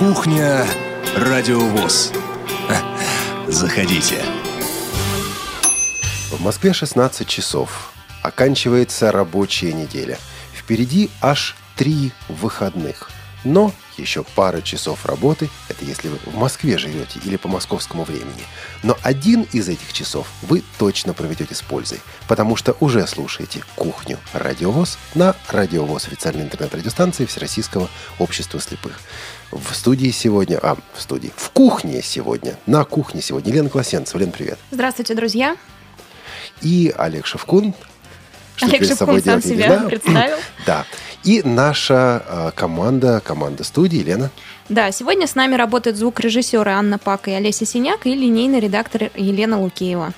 Кухня Радиовоз. Заходите. В Москве 16 часов. Оканчивается рабочая неделя. Впереди аж три выходных. Но еще пара часов работы, это если вы в Москве живете или по московскому времени. Но один из этих часов вы точно проведете с пользой, потому что уже слушаете «Кухню. Радиовоз» на Радиовоз официальной интернет-радиостанции Всероссийского общества слепых. В студии сегодня, а, в студии, в кухне сегодня, на кухне сегодня Лена Класенцева. Лен, привет. Здравствуйте, друзья. И Олег Шевкун. Что Олег Шевкун сам себя представил. Да. И наша э, команда, команда студии, Лена. Да, сегодня с нами работают звукорежиссеры Анна Пак и Олеся Синяк и линейный редактор Елена Лукеева.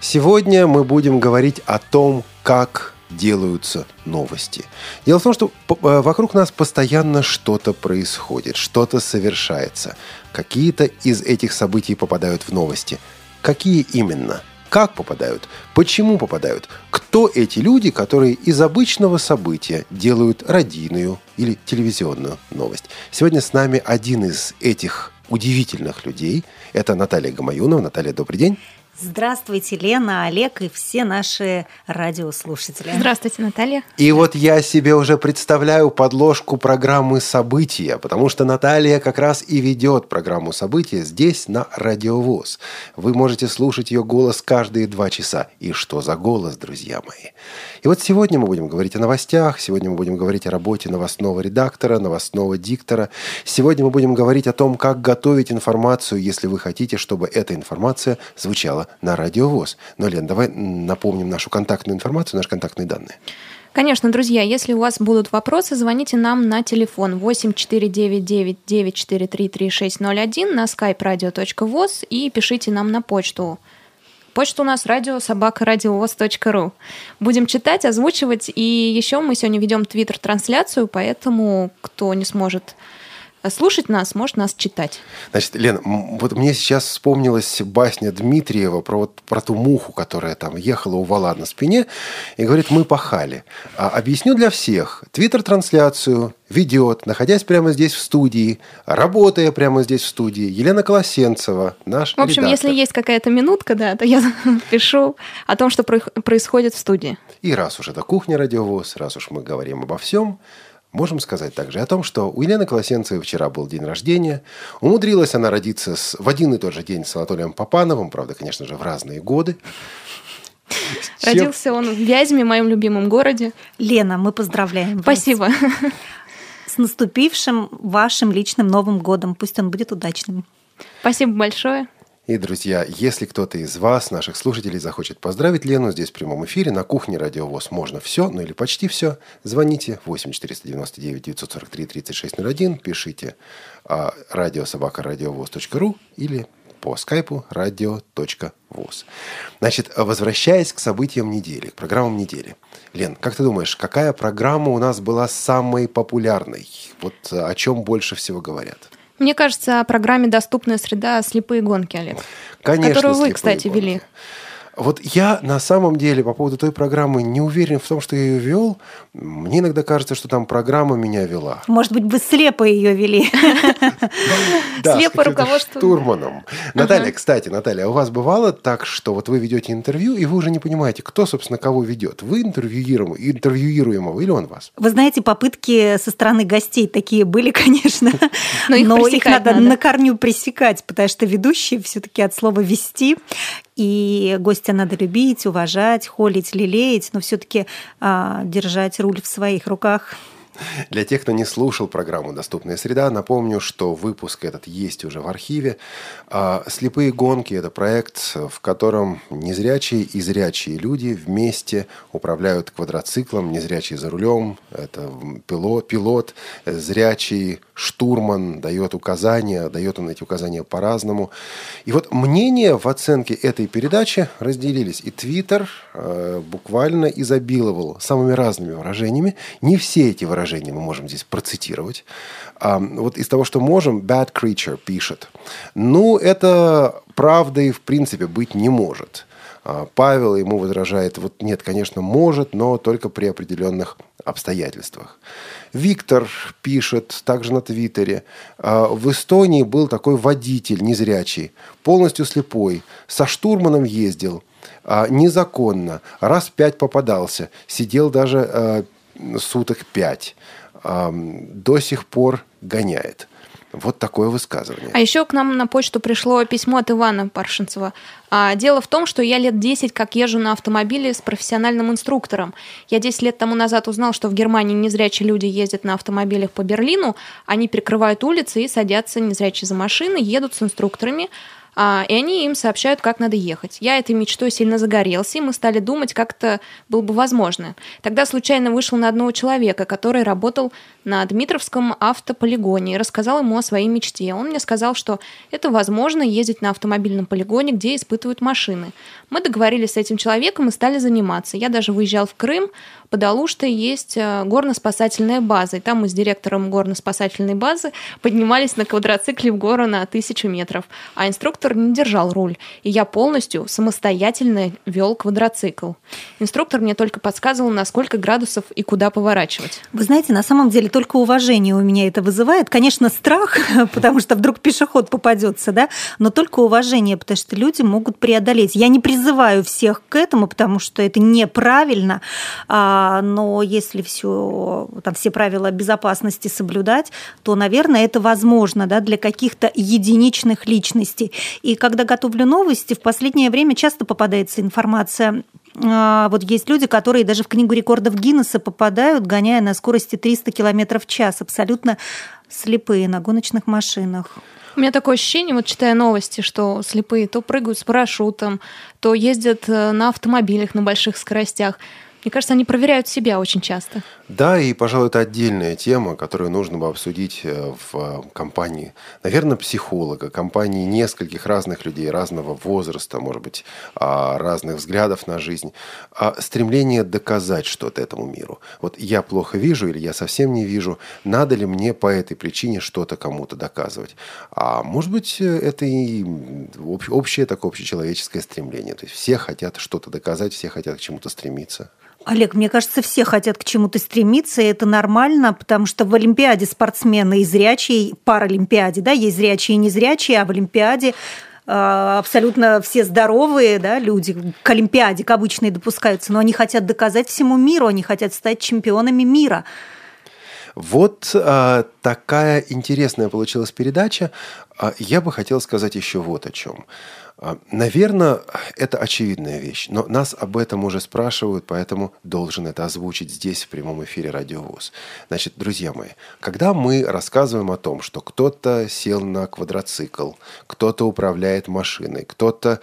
Сегодня мы будем говорить о том, как делаются новости. Дело в том, что э, вокруг нас постоянно что-то происходит, что-то совершается. Какие-то из этих событий попадают в новости. Какие именно? Как попадают? Почему попадают? Кто эти люди, которые из обычного события делают радийную или телевизионную новость? Сегодня с нами один из этих удивительных людей. Это Наталья Гамаюнова. Наталья, добрый день. Здравствуйте, Лена, Олег и все наши радиослушатели. Здравствуйте, Наталья. И вот я себе уже представляю подложку программы «События», потому что Наталья как раз и ведет программу «События» здесь, на Радиовоз. Вы можете слушать ее голос каждые два часа. И что за голос, друзья мои? И вот сегодня мы будем говорить о новостях, сегодня мы будем говорить о работе новостного редактора, новостного диктора. Сегодня мы будем говорить о том, как готовить информацию, если вы хотите, чтобы эта информация звучала на радиовоз. Но, Лен, давай напомним нашу контактную информацию, наши контактные данные. Конечно, друзья, если у вас будут вопросы, звоните нам на телефон 8499-943-3601 на skype radio.voz и пишите нам на почту. Почта у нас радио собака радиовоз.ру. Будем читать, озвучивать, и еще мы сегодня ведем твиттер-трансляцию, поэтому кто не сможет слушать нас, может нас читать. Значит, Лена, вот мне сейчас вспомнилась басня Дмитриева про, вот, про ту муху, которая там ехала у вала на спине и говорит, мы пахали. А, объясню для всех. Твиттер-трансляцию ведет, находясь прямо здесь в студии, работая прямо здесь в студии, Елена Колосенцева, наш В общем, редактор. если есть какая-то минутка, да, то я пишу о том, что происходит в студии. И раз уж это кухня радиовоз, раз уж мы говорим обо всем, Можем сказать также о том, что у Елены Колосенцевой вчера был день рождения. Умудрилась она родиться с, в один и тот же день с Анатолием Попановым, правда, конечно же, в разные годы. Родился он в Вязьме, моем любимом городе. Лена, мы поздравляем Спасибо. вас. Спасибо. С наступившим вашим личным Новым годом. Пусть он будет удачным. Спасибо большое. И, друзья, если кто-то из вас, наших слушателей, захочет поздравить Лену здесь в прямом эфире, на кухне Радиовоз можно все, ну или почти все, звоните 8 499 943 3601, пишите а, радиособакарадиовоз.ру или по скайпу radio.voz. Значит, возвращаясь к событиям недели, к программам недели. Лен, как ты думаешь, какая программа у нас была самой популярной? Вот о чем больше всего говорят? Мне кажется, о программе «Доступная среда. Слепые гонки», Олег. Конечно, Которую вы, кстати, гонки. вели. Вот я на самом деле по поводу той программы не уверен в том, что я ее вел. Мне иногда кажется, что там программа меня вела. Может быть, вы слепо ее вели. Да, Слепо руководство. штурманом. Наталья, кстати, Наталья, а у вас бывало так, что вот вы ведете интервью, и вы уже не понимаете, кто, собственно, кого ведет? Вы интервьюируемого, или он вас? Вы знаете, попытки со стороны гостей такие были, конечно, Но их надо. на корню пресекать, потому что ведущий все-таки от слова вести, и гостя надо любить, уважать, холить, лелеять, но все-таки держать руль в своих руках. Для тех, кто не слушал программу «Доступная среда», напомню, что выпуск этот есть уже в архиве. А, «Слепые гонки» – это проект, в котором незрячие и зрячие люди вместе управляют квадроциклом, незрячий за рулем, это пилот, пилот зрячий штурман дает указания, дает он эти указания по-разному. И вот мнения в оценке этой передачи разделились. И Твиттер э, буквально изобиловал самыми разными выражениями. Не все эти выражения мы можем здесь процитировать. А, вот из того, что можем, Bad Creature пишет. Ну, это правдой в принципе быть не может. А Павел ему возражает, вот нет, конечно, может, но только при определенных обстоятельствах. Виктор пишет также на Твиттере. «А, в Эстонии был такой водитель незрячий, полностью слепой, со штурманом ездил, а, незаконно, раз пять попадался, сидел даже суток пять, до сих пор гоняет. Вот такое высказывание. А еще к нам на почту пришло письмо от Ивана Паршинцева. А, дело в том, что я лет 10 как езжу на автомобиле с профессиональным инструктором. Я 10 лет тому назад узнал, что в Германии незрячие люди ездят на автомобилях по Берлину, они перекрывают улицы и садятся незрячие за машины, едут с инструкторами, а, и они им сообщают, как надо ехать. Я этой мечтой сильно загорелся, и мы стали думать, как это было бы возможно. Тогда случайно вышел на одного человека, который работал на Дмитровском автополигоне и рассказал ему о своей мечте. Он мне сказал, что это возможно ездить на автомобильном полигоне, где испытывают машины. Мы договорились с этим человеком и стали заниматься. Я даже выезжал в Крым, под Алуштой есть э, горно-спасательная база. И там мы с директором горно-спасательной базы поднимались на квадроцикле в гору на тысячу метров. А инструктор не держал руль. И я полностью самостоятельно вел квадроцикл. Инструктор мне только подсказывал, на сколько градусов и куда поворачивать. Вы знаете, на самом деле только уважение у меня это вызывает. Конечно, страх, потому что вдруг пешеход попадется, да, но только уважение, потому что люди могут преодолеть. Я не призываю всех к этому, потому что это неправильно. А но если все, там, все правила безопасности соблюдать, то, наверное, это возможно да, для каких-то единичных личностей. И когда готовлю новости, в последнее время часто попадается информация вот есть люди, которые даже в книгу рекордов Гиннесса попадают, гоняя на скорости 300 км в час, абсолютно слепые на гоночных машинах. У меня такое ощущение, вот читая новости, что слепые то прыгают с парашютом, то ездят э, на автомобилях на больших скоростях. Мне кажется, они проверяют себя очень часто. Да, и, пожалуй, это отдельная тема, которую нужно бы обсудить э, в э, компании, наверное, психолога, компании нескольких разных людей, разного возраста, может быть, а, разных взглядов на жизнь. А стремление доказать что-то этому миру. Вот я плохо вижу или я совсем не вижу, надо ли мне по этой причине что-то кому-то доказывать. А может быть, э, это и общее такое общечеловеческое стремление. То есть все хотят что-то доказать, все хотят к чему-то стремиться. Олег, мне кажется, все хотят к чему-то стремиться, и это нормально, потому что в Олимпиаде спортсмены и зрячие, паралимпиаде, да, есть зрячие и незрячие, а в Олимпиаде а, абсолютно все здоровые да, люди к Олимпиаде, к обычной допускаются, но они хотят доказать всему миру, они хотят стать чемпионами мира. Вот а, такая интересная получилась передача. А, я бы хотел сказать еще вот о чем. А, Наверное, это очевидная вещь, но нас об этом уже спрашивают, поэтому должен это озвучить здесь, в прямом эфире Радио ВОЗ. Значит, друзья мои, когда мы рассказываем о том, что кто-то сел на квадроцикл, кто-то управляет машиной, кто-то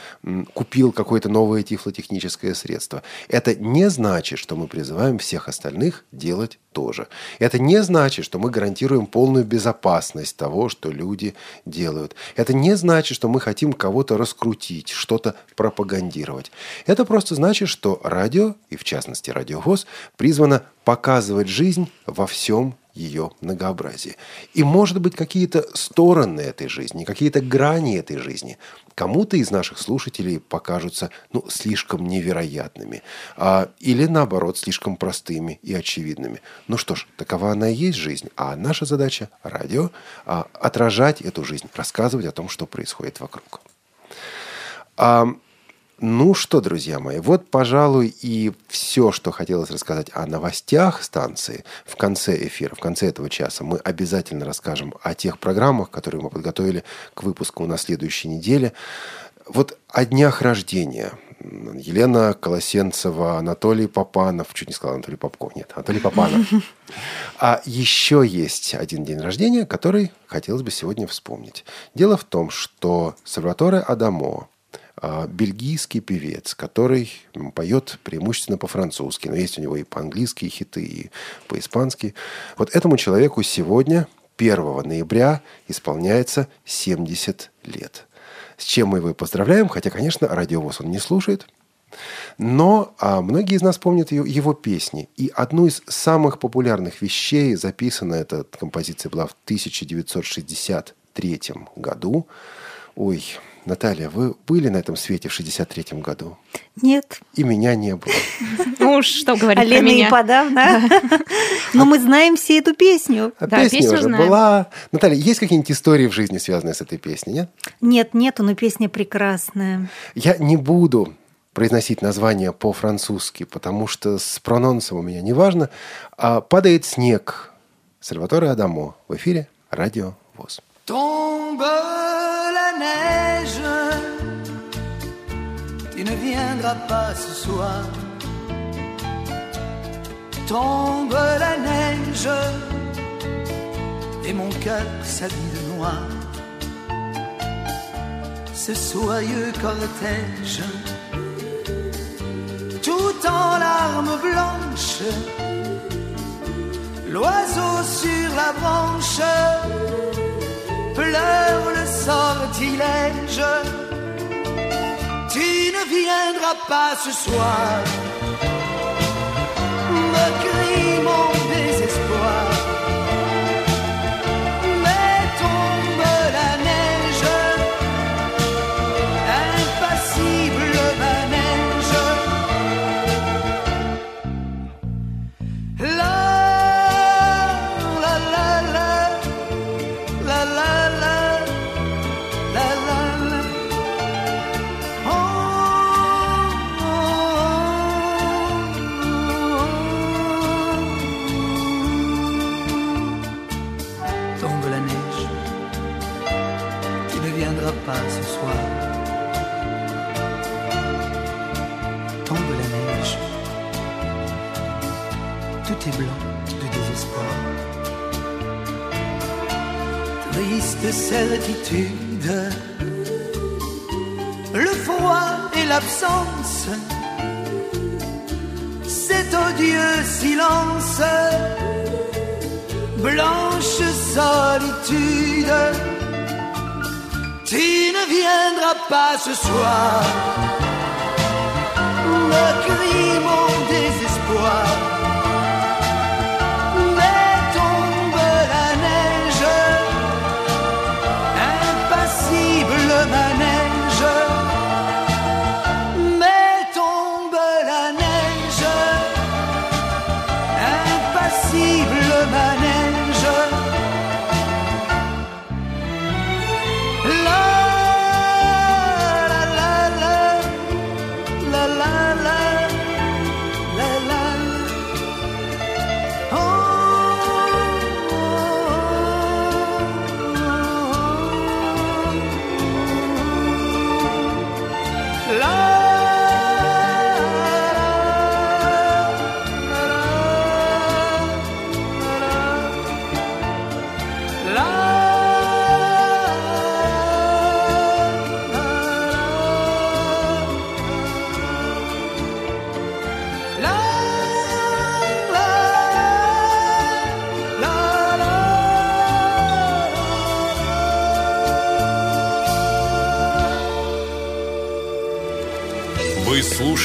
купил какое-то новое тифлотехническое средство, это не значит, что мы призываем всех остальных делать тоже. Это не значит, что мы гарантируем полную безопасность того, что люди делают. Это не значит, что мы хотим кого-то раскрутить, что-то пропагандировать. Это просто значит, что радио, и в частности радиовоз, призвано показывать жизнь во всем ее многообразии. И, может быть, какие-то стороны этой жизни, какие-то грани этой жизни кому-то из наших слушателей покажутся ну, слишком невероятными. А, или, наоборот, слишком простыми и очевидными. Ну что ж, такова она и есть жизнь. А наша задача – радио а, – отражать эту жизнь, рассказывать о том, что происходит вокруг. А, ну что, друзья мои, вот, пожалуй, и все, что хотелось рассказать о новостях станции в конце эфира, в конце этого часа. Мы обязательно расскажем о тех программах, которые мы подготовили к выпуску на следующей неделе. Вот о днях рождения. Елена Колосенцева, Анатолий Попанов, чуть не сказал Анатолий Попков, нет, Анатолий Попанов. А еще есть один день рождения, который хотелось бы сегодня вспомнить. Дело в том, что Сальваторе Адамо, бельгийский певец, который поет преимущественно по-французски, но есть у него и по-английски хиты, и по-испански. Вот этому человеку сегодня, 1 ноября, исполняется 70 лет. С чем мы его поздравляем, хотя, конечно, радиовоз он не слушает, но а, многие из нас помнят его, его песни. И одну из самых популярных вещей, записана эта композиция была в 1963 году. Ой, Наталья, вы были на этом свете в 63-м году? Нет. И меня не было. Ну уж что говорить про меня. и подавно. Но мы знаем все эту песню. А песня песню уже была. Наталья, есть какие-нибудь истории в жизни, связанные с этой песней, нет? Нет, нету, но песня прекрасная. Я не буду произносить название по-французски, потому что с прононсом у меня не важно. А «Падает снег» Сальваторе Адамо в эфире Радио ВОЗ. Tombe neige, tu ne viendras pas ce soir. Tombe la neige, et mon cœur s'habille de noir. Ce soyeux cortège, tout en larmes blanches, l'oiseau sur la branche pleure le sortilège. Tu ne viendras pas ce soir, me crie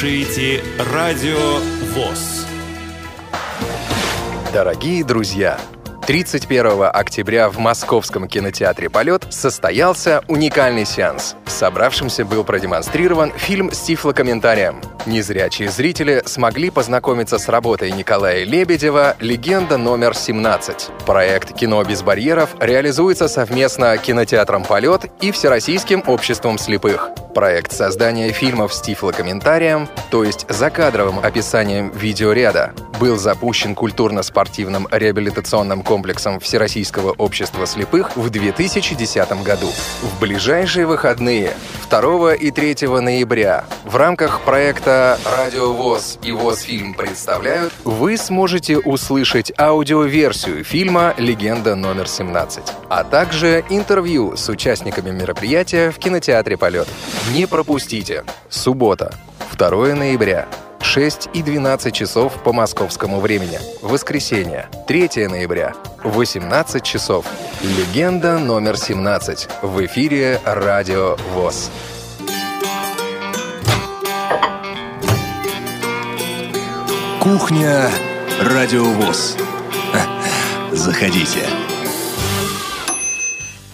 слушаете Радио ВОЗ. Дорогие друзья, 31 октября в Московском кинотеатре «Полет» состоялся уникальный сеанс. Собравшимся был продемонстрирован фильм с тифлокомментарием. Незрячие зрители смогли познакомиться с работой Николая Лебедева «Легенда номер 17». Проект «Кино без барьеров» реализуется совместно кинотеатром «Полет» и Всероссийским обществом слепых. Проект создания фильмов с тифлокомментарием, то есть закадровым описанием видеоряда, был запущен культурно-спортивным реабилитационным комплексом Всероссийского общества слепых в 2010 году. В ближайшие выходные 2 и 3 ноября в рамках проекта «Радио ВОЗ» и «ВОЗ-фильм» представляют, вы сможете услышать аудиоверсию фильма «Легенда номер 17», а также интервью с участниками мероприятия в кинотеатре «Полет». Не пропустите! Суббота, 2 ноября, 6 и 12 часов по московскому времени. Воскресенье, 3 ноября, 18 часов. Легенда номер 17. В эфире Радио ВОЗ. Кухня Радио ВОЗ. Заходите.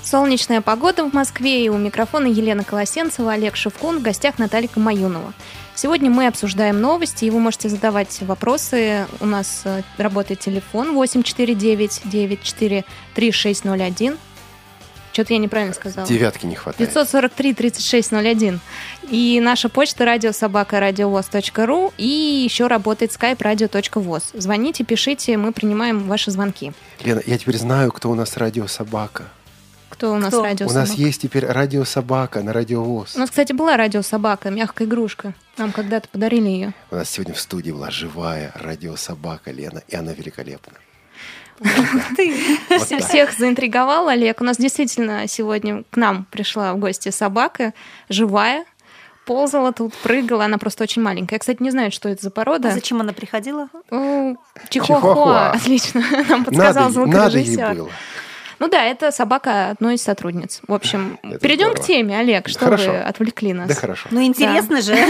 Солнечная погода в Москве и у микрофона Елена Колосенцева, Олег Шевкун, в гостях Наталья Камаюнова. Сегодня мы обсуждаем новости, и вы можете задавать вопросы. У нас э, работает телефон 849-94-3601. Что-то я неправильно сказала. Девятки не хватает. 943-3601. И наша почта радиособака.радиовоз.ру и еще работает skype radio.voz. Звоните, пишите, мы принимаем ваши звонки. Лена, я теперь знаю, кто у нас радиособака. Кто у нас Кто? радио У нас есть теперь радиособака на радиовоз. У нас, кстати, была радиособака, мягкая игрушка. Нам когда-то подарили ее. У нас сегодня в студии была живая радиособака Лена, и она великолепна. Ты. Всех заинтриговал Олег. У нас действительно сегодня к нам пришла в гости собака, живая, ползала тут, прыгала. Она просто очень маленькая. Я, кстати, не знаю, что это за порода. А зачем она приходила? Чихуахуа. Отлично. Нам подсказал звукорежиссер. Ну да, это собака одной из сотрудниц. В общем, Это перейдем здорово. к теме, Олег, что Хорошо. вы отвлекли нас. Да хорошо. Ну, интересно же.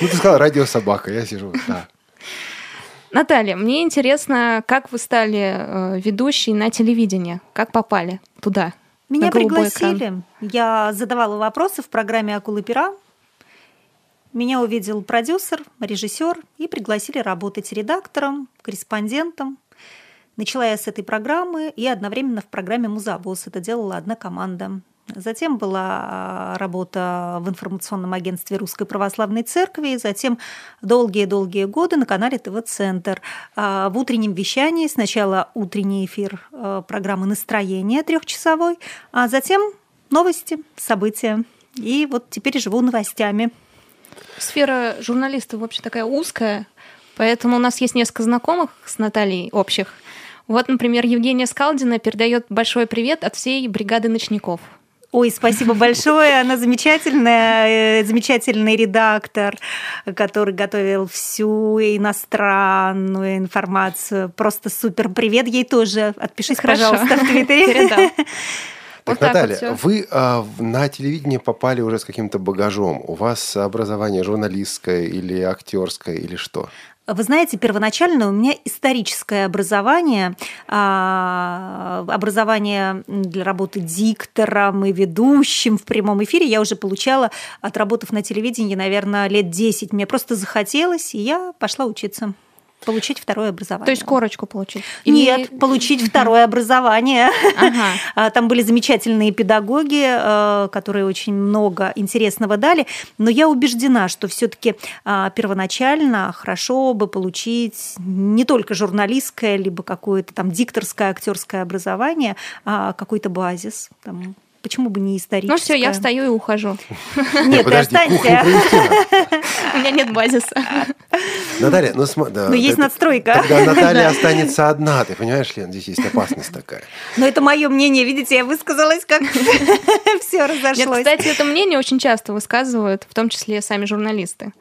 Ну, ты сказала радиособака, я сижу, да. Наталья, мне интересно, как вы стали э, ведущей на телевидении? Как попали туда? Меня пригласили. Я задавала вопросы в программе «Акулы пера». Меня увидел продюсер, режиссер и пригласили работать редактором, корреспондентом. Начала я с этой программы и одновременно в программе «Музавоз». Это делала одна команда. Затем была а, работа в информационном агентстве Русской Православной Церкви, затем долгие-долгие годы на канале ТВ-центр. А, В утреннем вещании сначала утренний эфир э, программы «Настроение» трехчасовой, а затем новости, события. И вот теперь живу новостями. Сфера журналиста вообще такая узкая, поэтому у нас есть несколько знакомых с Натальей общих. Вот, например, Евгения Скалдина передает большой привет от всей бригады ночников. Ой, спасибо большое. Она замечательная, э, замечательный редактор, который готовил всю иностранную информацию. Просто супер. Привет ей тоже. Отпишись, Хорошо. пожалуйста, в Твиттере. Так, Вот так вот Наталья, вы а, на телевидение попали уже с каким-то багажом. У вас образование журналистское или актерское, или что? Вы знаете, первоначально у меня историческое образование, а, образование для работы диктором и ведущим в прямом эфире я уже получала, отработав на телевидении, наверное, лет 10. Мне просто захотелось, и я пошла учиться, получить второе образование. То есть корочку получить? Нет, получить второе образование. Ага. А, Там были замечательные педагоги, э, которые очень много интересного дали. Но я убеждена, что все-таки первоначально хорошо бы получить не только журналистское, либо какое-то там дикторское, актерское образование, а какой-то базис. Там, почему бы не историческое? Ну все, я встаю и ухожу. Нет, ты останься. У меня нет базиса. Наталья, ну смо- да, Но есть надстройка. Тогда Наталья останется одна, ты понимаешь, Лен, здесь есть опасность такая. Но это мое мнение, видите, я высказалась, как все Нет, разошлось. кстати, это мнение очень часто высказывают, в том числе сами журналисты.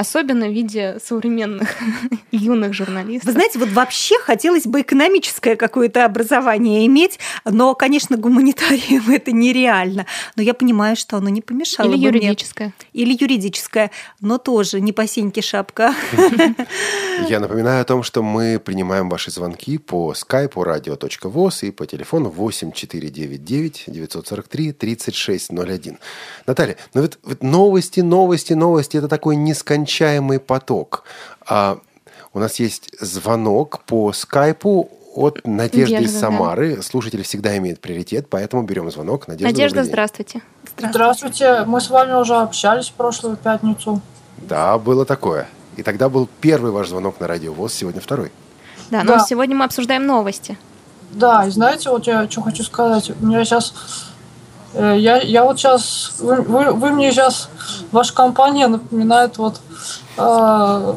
Особенно в виде современных юных журналистов. Вы знаете, вот вообще хотелось бы экономическое какое-то образование иметь, но, конечно, гуманитарием это нереально. Но я понимаю, что оно не помешало Или бы мне. юридическое. Или юридическое, но тоже не по сеньке шапка. Я напоминаю о том, что мы принимаем ваши звонки по скайпу radio.voz и по телефону 8499 943 3601. Наталья, ну вот, вот новости, новости, новости – это такой нескончаемый поток. А у нас есть звонок по скайпу от Надежды из Надежда, да. Самары. Слушатель всегда имеет приоритет, поэтому берем звонок. Надежда, Надежда, день. здравствуйте. Здравствуйте, мы с вами уже общались в прошлую пятницу. Да, было такое. И тогда был первый ваш звонок на радио ВОЗ, сегодня второй. Да, но Да. сегодня мы обсуждаем новости. Да, и знаете, вот я что хочу сказать. У меня сейчас... я, я вот сейчас... Вы, вы, вы мне сейчас... Ваша компания напоминает вот э,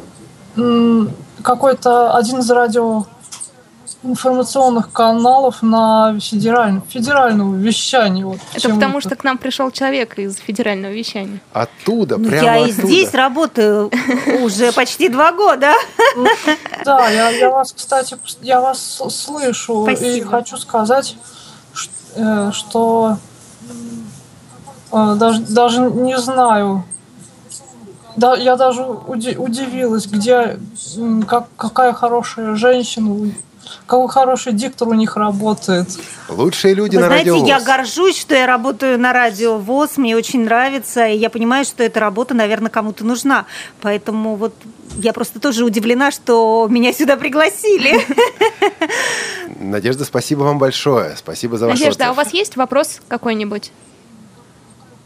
какой-то один из радио информационных каналов на федеральном, федеральном вещании. Вот, Это потому, это. что к нам пришел человек из федерального вещания. Оттуда, Ну, прямо я и оттуда. здесь работаю уже почти два года. Да, я, я вас, кстати, я вас слышу и Спасибо. хочу сказать, э, что э, даже, даже не знаю. Да, я даже уди- удивилась, где как, какая хорошая женщина какой хороший диктор у них работает. Лучшие люди Вы на знаете, радио я ВОЗ. горжусь, что я работаю на радио ВОЗ, мне очень нравится, и я понимаю, что эта работа, наверное, кому-то нужна. Поэтому вот я просто тоже удивлена, что меня сюда пригласили. Надежда, спасибо вам большое. Спасибо за ваш Надежда, а у отзыв. вас есть вопрос какой-нибудь?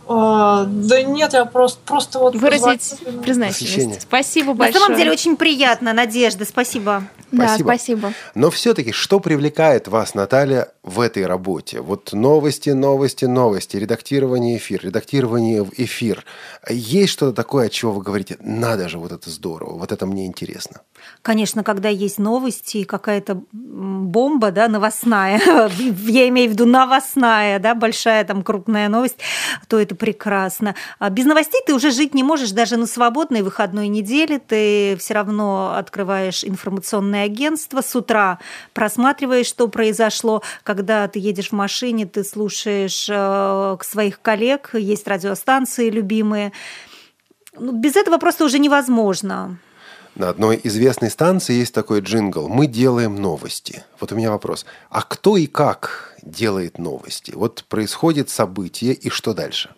А, да нет, я просто, просто вот... Выразить признательность. Спасибо На большое. самом деле очень приятно, Надежда, спасибо. Да, Спасибо. спасибо. Но все-таки, что привлекает вас, Наталья, в этой работе? Вот новости, новости, новости, редактирование эфир, редактирование в эфир. Есть что-то такое, от чего вы говорите, надо же, вот это здорово, вот это мне интересно. Конечно, когда есть новости, какая-то бомба, да, новостная, я имею в виду новостная, да, большая там крупная новость, то это прекрасно. А Без новостей ты уже жить не можешь даже на свободной выходной неделе, ты все равно открываешь информационное агентство, с утра просматриваешь, что произошло, когда ты едешь в машине, ты слушаешь э, своих коллег, есть радиостанции любимые. Ну, без этого просто уже невозможно. На одной известной станции есть такой джингл «Мы делаем новости». Вот у меня вопрос. А кто и как делает новости? Вот происходит событие, и что дальше?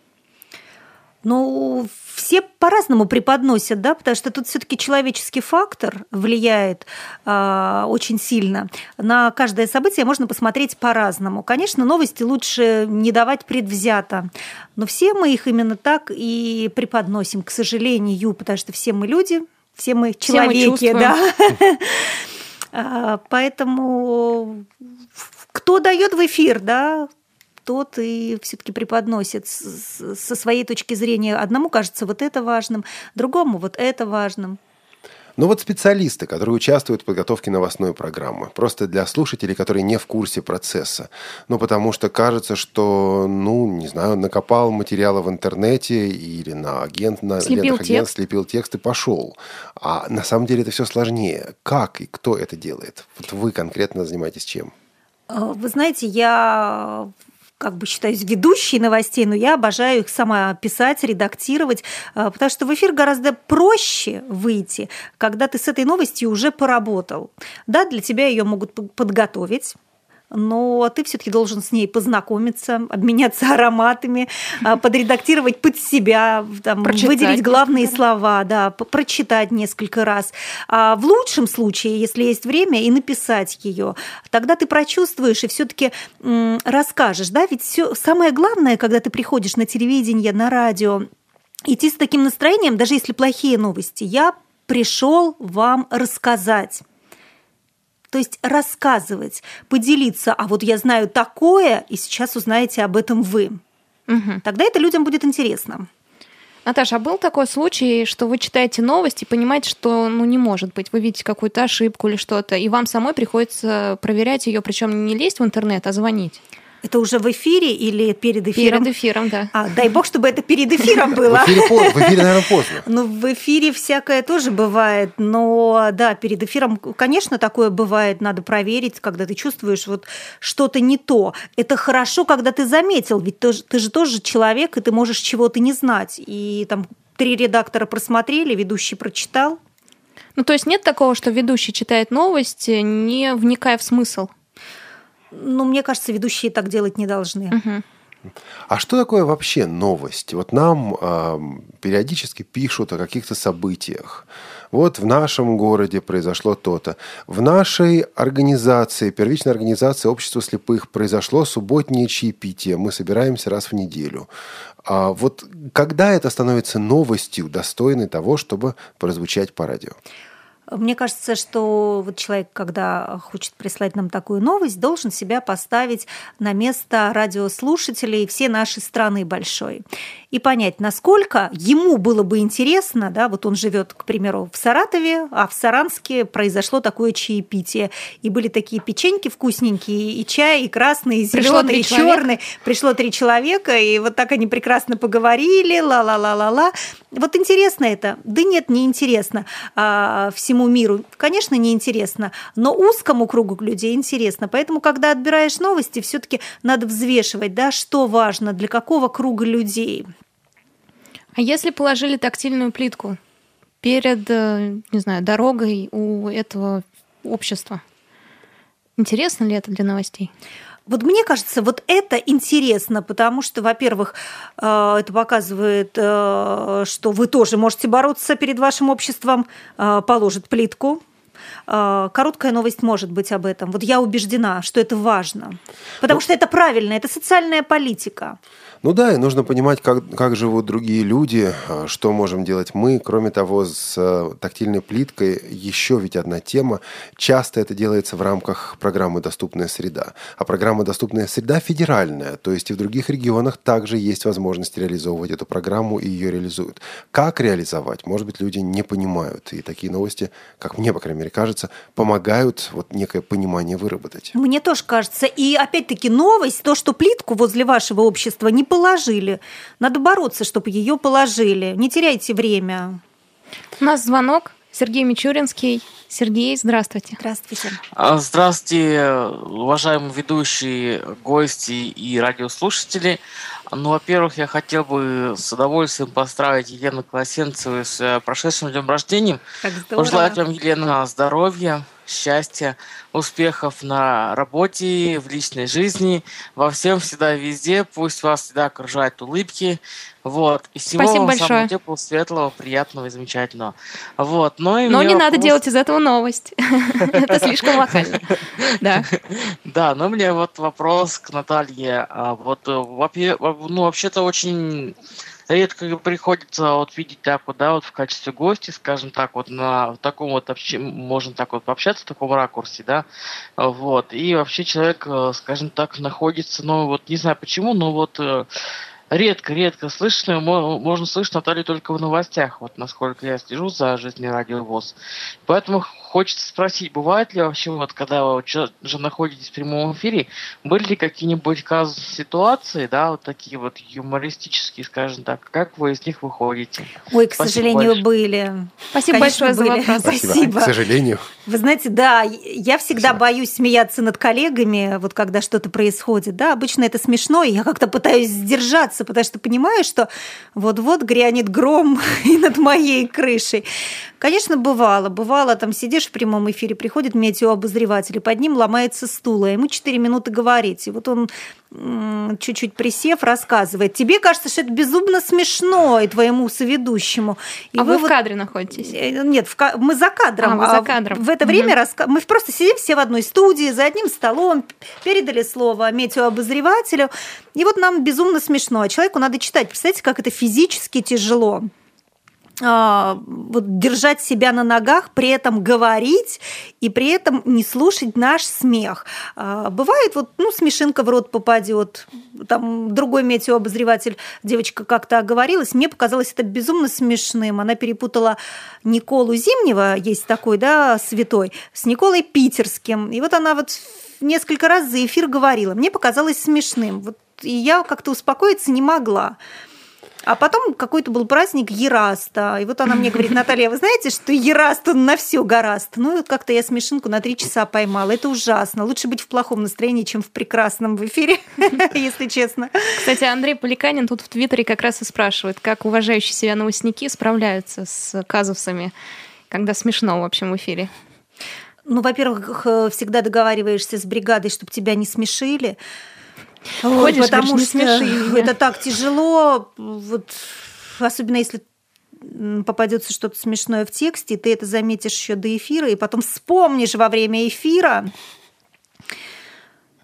Ну, все по-разному преподносят, да, потому что тут все-таки человеческий фактор влияет а, очень сильно. На каждое событие можно посмотреть по-разному. Конечно, новости лучше не давать предвзято, но все мы их именно так и преподносим, к сожалению, потому что все мы люди, все мы Все мы человеки, чувствуем. да. А, Поэтому кто дает в эфир, да, тот и все-таки преподносит со своей точки зрения. Одному кажется вот это важным, другому вот это важным. Ну вот специалисты, которые участвуют в подготовке новостной программы, просто для слушателей, которые не в курсе процесса. Ну потому что кажется, что, ну, не знаю, накопал материала в интернете или на агент, на Слепил агент, текст. слепил текст и пошел. А на самом деле это все сложнее. Как и кто это делает? Вот вы конкретно занимаетесь чем? А, Вы знаете, я как бы считаюсь ведущей новостей, но я обожаю их сама писать, редактировать, а, потому что в эфир гораздо проще выйти, когда ты с этой новостью уже поработал. Да, для тебя ее могут подготовить, но ты все-таки должен с ней познакомиться, обменяться ароматами, а, подредактировать под себя, там, выделить главные слова, да, прочитать несколько раз. А в лучшем случае, если есть время, и написать ее, тогда ты прочувствуешь и все-таки расскажешь, да, ведь все самое главное, когда ты приходишь на телевидение, на радио, идти с таким настроением, даже если плохие новости, я пришел вам рассказать. То есть рассказывать, поделиться, а вот я знаю такое, и сейчас узнаете об этом вы. Мгм. Тогда это людям будет интересно. Наташа, а был такой случай, что вы читаете новости и понимаете, что ну не может быть, вы видите какую-то ошибку или что-то, и вам самой приходится проверять ее, причем не лезть в интернет, а звонить Это уже в эфире или перед эфиром? перед эфиром, да. А, дай бог, чтобы это перед эфиром В было. эфире, в эфире, наверное, поздно. Ну, в эфире всякое тоже бывает, но да, перед эфиром, конечно, такое бывает, надо проверить, когда ты чувствуешь вот что-то не то. Это хорошо, когда ты заметил, ведь ты, ты же тоже человек, и ты можешь чего-то не знать. И там три редактора просмотрели, ведущий прочитал. Ну, то есть нет такого, что ведущий читает новости, не вникая в смысл. Ну, мне кажется, ведущие так делать не должны. А что такое вообще новость? Вот нам ам, периодически пишут о каких-то событиях. Вот в нашем городе произошло то-то. В нашей организации, первичной организации общества слепых, произошло субботнее чаепитие. Мы собираемся раз в неделю. А вот когда это становится новостью, достойной того, чтобы прозвучать по радио? Мне кажется, что вот человек, когда хочет прислать нам такую новость, должен себя поставить на место радиослушателей всей нашей страны большой и понять, насколько ему было бы интересно, да, вот он живет, к примеру, в Саратове, а в Саранске произошло такое чаепитие, и были такие печеньки вкусненькие, и чай, и красный, и зеленый, и черный. Пришло три человека, и вот так они прекрасно поговорили, ла-ла-ла-ла-ла. Вот интересно это? Да нет, не интересно а, всему миру. Конечно, не интересно, но узкому кругу людей интересно. Поэтому, когда отбираешь новости, все-таки надо взвешивать, да, что важно, для какого круга людей. А если положили тактильную плитку перед, э, не знаю, дорогой у этого общества, Интересно ли это для новостей? Вот мне кажется, вот это интересно, потому что, во-первых, э, это показывает, э, что вы тоже можете бороться перед вашим обществом, э, положит плитку, Короткая новость может быть об этом. Вот я убеждена, что это важно. Потому ну, что это правильно, это социальная политика. Ну да, и нужно понимать, как, как живут другие люди, а, что можем делать мы. Кроме того, с э, тактильной плиткой еще ведь одна тема. Часто это делается в рамках программы «Доступная среда». А программа «Доступная среда» федеральная, то есть и в других регионах также есть возможность реализовывать эту программу и ее реализуют. Как реализовать? Может быть, люди не понимают. И такие новости, как мне, по крайней мере, кажется, помогают вот некое понимание выработать. Мне тоже кажется. И опять-таки новость, то, что плитку возле вашего общества не положили. Надо бороться, чтобы ее положили. Не теряйте время. У нас звонок. Сергей Мичуринский. Сергей, здравствуйте. Здравствуйте. А, здравствуйте, уважаемые ведущие, гости и радиослушатели. Ну, во-первых, я хотел бы с удовольствием поздравить Елену Колосенцеву с э, прошедшим днем рождения. Пожелать вам, Елена, здоровья, счастья, успехов на работе, в личной жизни, во всем, всегда, везде. Пусть вас всегда окружают улыбки. Вот. И всего Спасибо вам большое. самого теплого, светлого, приятного и замечательного. Вот. Но, и но не вопрос... надо делать из этого новость. Это слишком локально. Да. Да, но у меня вот вопрос к Наталье. А вот, э, ну, вообще-то очень редко приходится вот видеть так вот, да, вот в качестве гостя, скажем так, вот на в таком вот вообще можно так вот пообщаться в таком ракурсе, да, вот, и вообще человек, э, скажем так, находится, ну вот не знаю почему, но вот э, редко-редко слышно, можно слышать Наталью только в новостях, вот насколько я слежу за жизнью радио ВОЗ. Поэтому хочется спросить, бывает ли вообще, вот когда вы же находитесь в прямом эфире, были ли какие-нибудь казусы, ситуации, да, вот такие вот юмористические, скажем так, как вы из них выходите? Ой, к Спасибо сожалению, большое. были. Спасибо Конечно, большое были. за вопрос. Спасибо. Спасибо. К сожалению. Вы знаете, да, я всегда Спасибо. боюсь смеяться над коллегами, вот когда что-то происходит, да, обычно это смешно, и я как-то пытаюсь сдержаться, потому что понимаю, что вот-вот грянет гром и над моей крышей. Конечно, бывало. Бывало, там сидишь в прямом эфире, приходит метеообозреватель, и под ним ломается стул, а ему 4 минуты говорить. И вот он чуть-чуть присев, рассказывает. Тебе кажется, что это безумно смешно и твоему соведущему. И а вы, вы в вот... кадре находитесь? Э, нет, в... мы за кадром. А, вы за кадром. В это угу. время раска... мы просто сидим все в одной студии, за одним столом, передали слово метеообозревателю, и вот нам безумно смешно. А человеку надо читать. Представляете, как это физически тяжело. А, вот, держать себя на ногах, при этом говорить и при этом не слушать наш смех. А, бывает, вот, ну, смешинка в рот попадет, там другой метеообозреватель, девочка как-то оговорилась, мне показалось это безумно смешным. Она перепутала Николу Зимнего, есть такой, да, святой, с Николой Питерским. И вот она вот несколько раз за эфир говорила. Мне показалось смешным. Вот и я как-то успокоиться не могла. А потом какой-то был праздник Ераста. И вот она мне говорит, Наталья, вы знаете, что Ераст, он на все гораст. Ну, вот как-то я смешинку на три часа поймала. Это ужасно. Лучше быть в плохом настроении, чем в прекрасном в эфире, если честно. Кстати, Андрей Поликанин тут в Твиттере как раз и спрашивает, как уважающие себя новостники справляются с казусами, когда смешно, в общем, в эфире. Ну, во-первых, всегда договариваешься с бригадой, чтобы тебя не смешили. Ходишь, потому говоришь, что это так тяжело, вот, особенно если попадется что-то смешное в тексте, ты это заметишь еще до эфира, и потом вспомнишь во время эфира,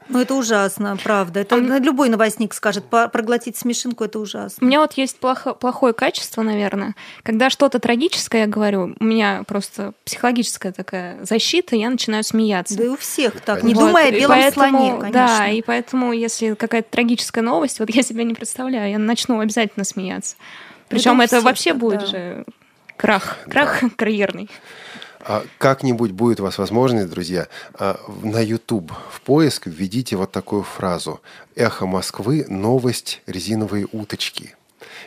ну, это ужасно, правда. Это а... любой новостник скажет, проглотить смешинку это ужасно. У меня вот есть плохо, плохое качество, наверное. Когда что-то трагическое я говорю, у меня просто психологическая такая защита, я начинаю смеяться. Да и у всех так, не вот. думая о белом поэтому, слоне, конечно. Да, и поэтому, если какая-то трагическая новость, вот я себя не представляю, я начну обязательно смеяться. Причем это, это вообще будет да. же крах, крах да. карьерный. А как-нибудь будет у вас возможность, друзья, а, на YouTube в поиск введите вот такую фразу «Эхо Москвы. Новость. Резиновые уточки».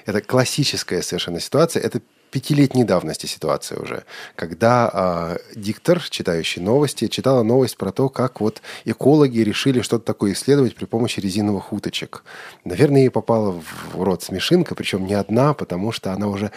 Это классическая совершенно ситуация. Это пятилетней давности ситуация уже, когда э, диктор, читающий новости, читала новость про то, как вот экологи решили что-то такое исследовать при помощи резиновых уточек. Наверное, ей попала в рот смешинка, причем не одна, потому что она уже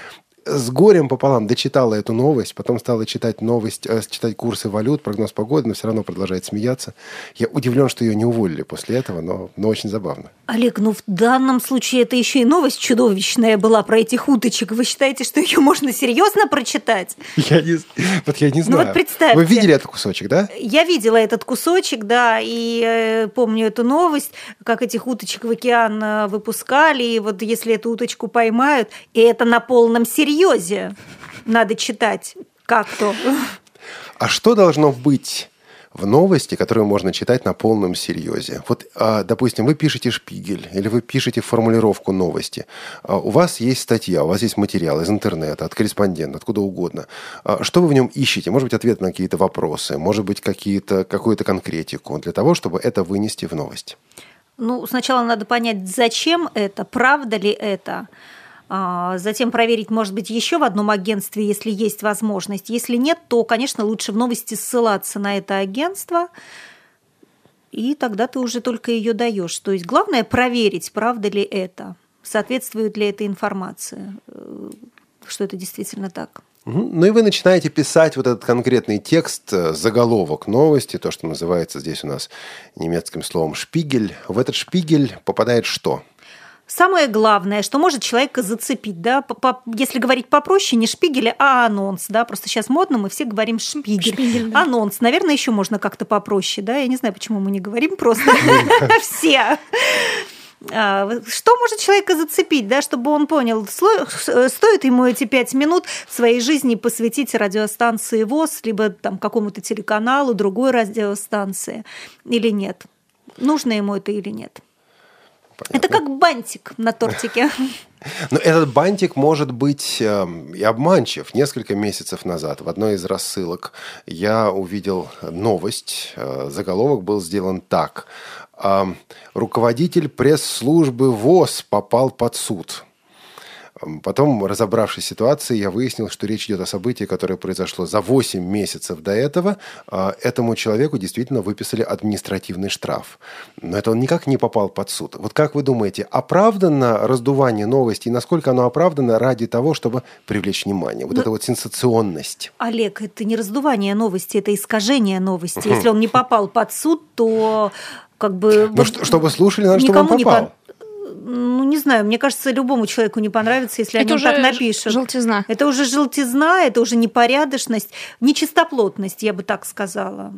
с горем пополам дочитала эту новость, потом стала читать новость, э, читать курсы валют, прогноз погоды, но все равно продолжает смеяться. Я удивлен, что ее не уволили после этого, но, но очень забавно. Олег, ну в данном случае это еще и новость чудовищная была про этих уточек. Вы считаете, что ее можно серьезно прочитать? Я не, вот я не знаю. Ну вот представьте. Вы видели этот кусочек, да? Я видела этот кусочек, да, и э, помню эту новость, как этих уточек в океан э, выпускали, и вот если эту уточку поймают, и это на полном серьезе надо читать как-то. А что должно быть в новости, которую можно читать на полном серьезе. Вот, а, допустим, вы пишете шпигель или вы пишете формулировку новости. А, у вас есть статья, у вас есть материал из интернета, от корреспондента, откуда угодно. А, что вы в нем ищете? Может быть, ответ на какие-то вопросы, может быть, какие-то, какую-то конкретику для того, чтобы это вынести в новость. Ну, сначала надо понять, зачем это, правда ли это. А, затем проверить, может быть, еще в одном агентстве, если есть возможность. Если нет, то, конечно, лучше в новости ссылаться на это агентство, и тогда ты уже только ее даешь. То есть главное проверить, правда ли это, соответствует ли эта информация, э, что это действительно так. Ну и вы начинаете писать вот этот конкретный текст, э, заголовок новости, то, что называется здесь у нас немецким словом «шпигель». В этот шпигель попадает что? Самое главное, что может человека зацепить, да, если говорить попроще, не шпигель, а анонс, да, просто сейчас модно, мы все говорим шпигель. шпигель да. Анонс, наверное, еще можно как-то попроще, да, я не знаю, почему мы не говорим просто все. А, что может человека зацепить, да, чтобы он понял, стоит ему эти пять минут в своей жизни посвятить радиостанции ВОЗ, либо там какому-то телеканалу, другой радиостанции или нет? Нужно ему это или нет? Понятно. Это как бантик на тортике. Но этот бантик может быть э, и обманчив. Несколько месяцев назад в одной из рассылок я увидел новость. Э, заголовок был сделан так. Э, руководитель пресс-службы ВОЗ попал под суд. Потом, разобравшись ситуации, я выяснил, что речь идет о событии, которое произошло за 8 месяцев до этого. А, этому человеку действительно выписали административный штраф. Но это он никак не попал под суд. Вот как вы думаете, оправдано раздувание новости и насколько оно оправдано ради того, чтобы привлечь внимание? Вот Но... Ну, это вот сенсационность. Олег, это не раздувание новости, это искажение новости. Если он не попал под суд, то как бы... Ну, вот, чтобы слушали, надо, чтобы он попал. Не ну, не знаю, мне кажется, любому человеку не понравится, если это они так напишут. желтизна. Это уже желтизна, это уже непорядочность, нечистоплотность, я бы так сказала.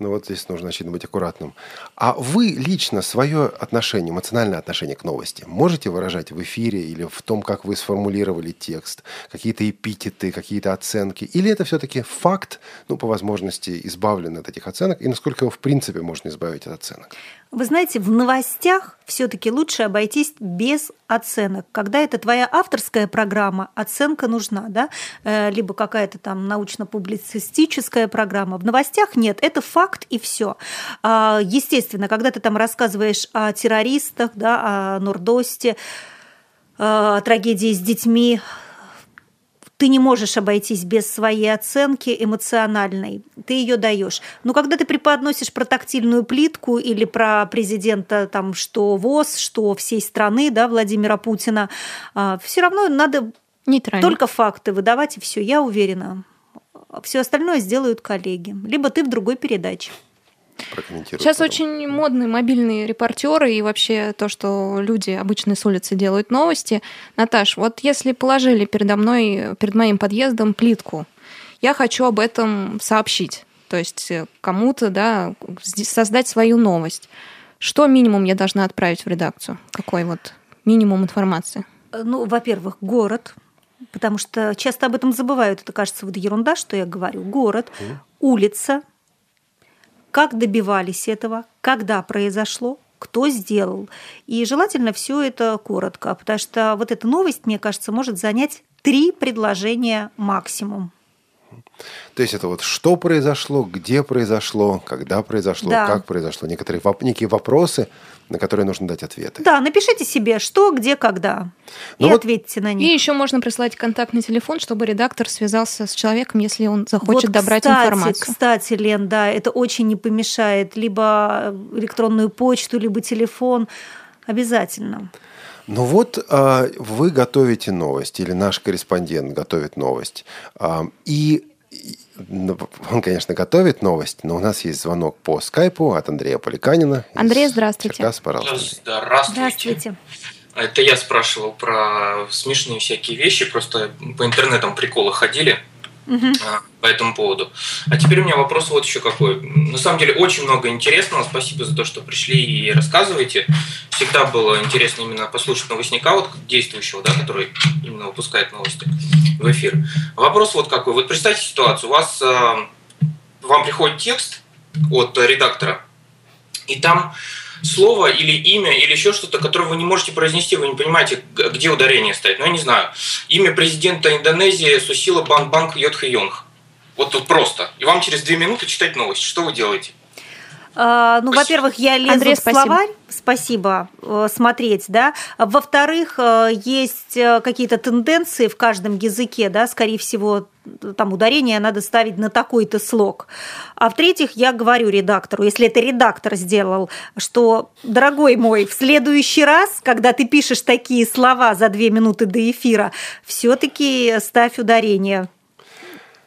Ну вот здесь нужно, очевидно, быть аккуратным. А вы лично свое отношение, эмоциональное отношение к новости можете выражать в эфире или в том, как вы сформулировали текст, какие-то эпитеты, какие-то оценки? Или это все-таки факт, ну, по возможности, избавлен от этих оценок? И насколько его, в принципе, можно избавить от оценок? Вы знаете, в новостях все-таки лучше обойтись без оценок. Когда это твоя авторская программа, оценка нужна, да? Э, либо какая-то там научно-публицистическая программа. В новостях нет, это факт и все. А, естественно, когда ты там рассказываешь о террористах, да, о Нордосте, э, о трагедии с детьми, ты не можешь обойтись без своей оценки эмоциональной, ты ее даешь. Но когда ты преподносишь про тактильную плитку или про президента, там, что ВОЗ, что всей страны, да, Владимира Путина, а, все равно надо Нейтрально. только факты выдавать, и все, я уверена. Все остальное сделают коллеги. Либо ты в другой передаче. Сейчас потом. очень модные мобильные репортеры и вообще то, что люди обычно с улицы делают новости. Наташ, вот если положили передо мной, перед моим подъездом плитку, я хочу об этом сообщить. То есть э, кому-то, да, создать свою новость. Что минимум я должна отправить в редакцию? Какой вот минимум информации? Ну, во-первых, город, потому что часто об этом забывают. Это кажется вот ерунда, что я говорю. Город, mm. улица, как добивались этого, когда произошло, кто сделал. И желательно все это коротко, потому что вот эта новость, мне кажется, может занять три предложения максимум. То есть это вот что произошло, где произошло, когда произошло, да. как произошло, некоторые некие вопросы, на которые нужно дать ответы. Да, напишите себе, что, где, когда, ну и вот... ответьте на них. И еще можно прислать контактный телефон, чтобы редактор связался с человеком, если он захочет вот, добрать кстати, информацию. Кстати, Лен, да, это очень не помешает. Либо электронную почту, либо телефон. Обязательно. Ну вот а, вы готовите новость, или наш корреспондент готовит новость. А, и он, конечно, готовит новость, но у нас есть звонок по скайпу от Андрея Поликанина. Андрей, здравствуйте. Черкас, пожалуйста. Здравствуйте. Здравствуйте. Это я спрашивал про смешные всякие вещи, просто по интернетам приколы ходили а, по этому поводу. А теперь у меня вопрос вот еще какой. На самом деле очень много интересного. Спасибо за то, что пришли и рассказываете. Всегда было интересно именно послушать новостника, вот действующего, да, который именно выпускает новости в эфир. Вопрос вот какой. Вот представьте ситуацию. У вас а, вам приходит текст от редактора, и там слово или имя или еще что-то, которое вы не можете произнести, вы не понимаете, где ударение стоит. Ну, я не знаю. Имя президента Индонезии Сусила Банбанк Йодха Йонг. Вот тут просто. И вам через две минуты читать новость. Что вы делаете? А, ну, во-первых, я лезу Андрей, в спасибо. словарь, спасибо, э, смотреть, да. Во-вторых, э, есть э, какие-то тенденции в каждом языке, да, скорее всего, там ударение надо ставить на такой-то слог. А в-третьих, я говорю редактору, если это редактор сделал, что, дорогой мой, в следующий раз, когда ты пишешь такие слова за две минуты до эфира, все-таки ставь ударение.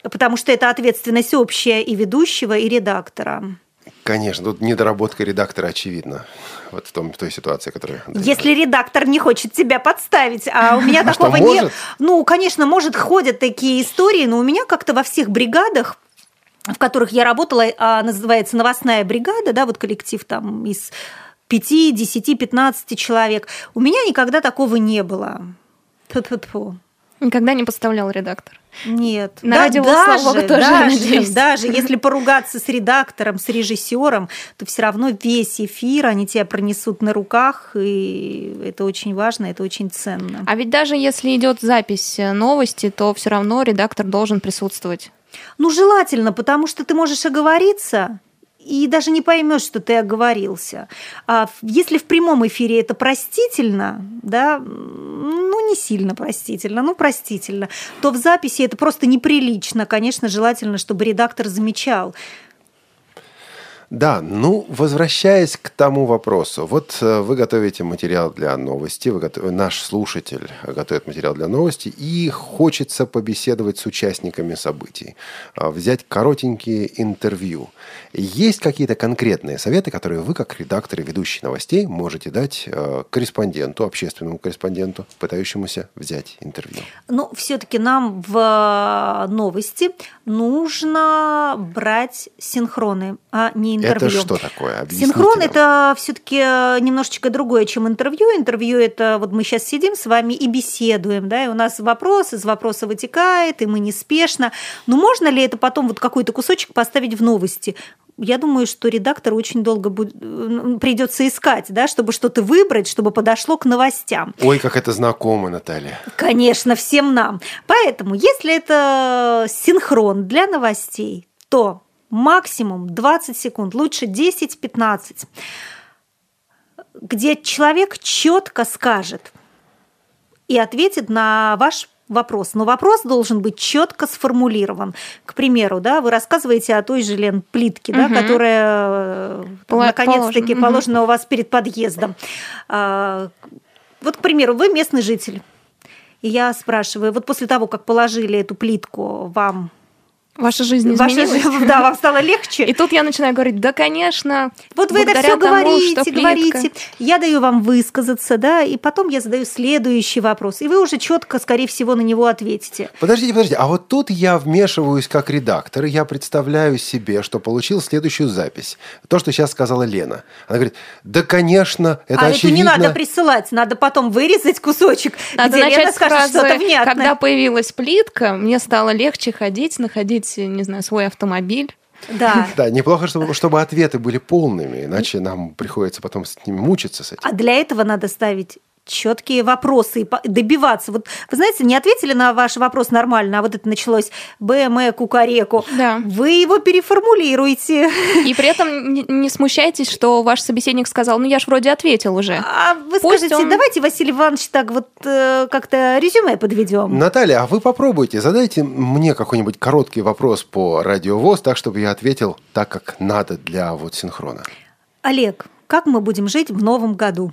Потому что это ответственность общая и ведущего, и редактора. Конечно, тут недоработка редактора очевидна. Вот в, том, в той ситуации, которая... Если редактор не хочет тебя подставить, а у меня А такого нет. Ну, конечно, может, ходят такие истории, но у меня как-то во всех бригадах в которых я работала, а, называется новостная бригада, да, вот коллектив там из 5, 10, 15 человек. У меня никогда такого не было. Тьфу-тьфу-тьфу. Никогда не подставлял редактор. Нет. На радио, слава богу, тоже, даже, надеюсь. даже если поругаться с редактором, с режиссером, то все равно весь эфир они тебя пронесут на руках, и это очень важно, это очень ценно. А ведь даже если идет запись э, новости, то все равно редактор должен присутствовать. Ну, желательно, потому что ты можешь оговориться, и даже не поймешь, что ты оговорился. А если в прямом эфире это простительно, да, ну не сильно простительно, ну простительно, то в записи это просто неприлично. Конечно, желательно, чтобы редактор замечал. Да, ну, возвращаясь к тому вопросу. Вот э, вы готовите материал для новости, вы готов- наш слушатель готовит материал для новости, и хочется побеседовать с участниками событий, а, взять коротенькие интервью. Есть какие-то конкретные советы, которые вы, как редактор и ведущий новостей, можете дать э, корреспонденту, общественному корреспонденту, пытающемуся взять интервью? Ну, все-таки нам в новости нужно брать синхроны, а не интервью. Это что такое? Объясните Синхрон нам. это все-таки немножечко другое, чем интервью. Интервью это вот мы сейчас сидим с вами и беседуем, да, и у нас вопрос из вопроса вытекает, и мы неспешно. Но можно ли это потом вот какой-то кусочек поставить в новости? Я думаю, что редактор очень долго будет, э, придется искать, да, чтобы что-то выбрать, чтобы подошло к новостям. Ой, как это знакомо, Наталья. Конечно, всем нам. Поэтому, если это синхрон для новостей, то максимум 20 секунд, лучше 10-15, где человек четко скажет и ответит на ваш вопрос. Но вопрос должен быть четко сформулирован. К примеру, да, вы рассказываете о той же Лен плитке, да, Мгм. которая э, Пола- наконец-таки положена. Положена у вас перед подъездом. А, Вот, к примеру, вы местный житель. И я спрашиваю, вот после того, как положили эту плитку, вам Ваша жизнь ваша изменилась. жизнь- да, вам стало легче? И тут я начинаю говорить, да, конечно. Вот вы это все тому, говорите, что плитка. говорите. Я даю вам высказаться, да, и потом я задаю следующий вопрос. И вы уже четко, скорее всего, на него ответите. Подождите, подождите. А вот тут я вмешиваюсь как редактор, и я представляю себе, что получил следующую запись. То, что сейчас сказала Лена. Она говорит, да, конечно, это а очевидно. это не надо присылать, надо потом вырезать кусочек, Надо где Лена начать с скажет фразы, что-то внятное. когда появилась плитка, мне стало легче ходить, находить, не знаю, свой автомобиль. Да. Да, неплохо, чтобы, чтобы ответы были полными, иначе нам приходится потом с ними мучиться с этим. А для этого надо ставить четкие вопросы и добиваться. Вот вы знаете, не ответили на ваш вопрос нормально, а вот это началось БМ, кукареку. Да. Вы его переформулируете. И при этом не, смущайтесь, что ваш собеседник сказал, ну я ж вроде ответил уже. А вы Пусть скажите, он- давайте, Василий Иванович, так вот э, как-то резюме подведем. Наталья, а вы попробуйте, задайте мне какой-нибудь короткий вопрос по радиовоз, так, чтобы я ответил так, как надо для вот синхрона. Олег, как мы будем жить в новом году?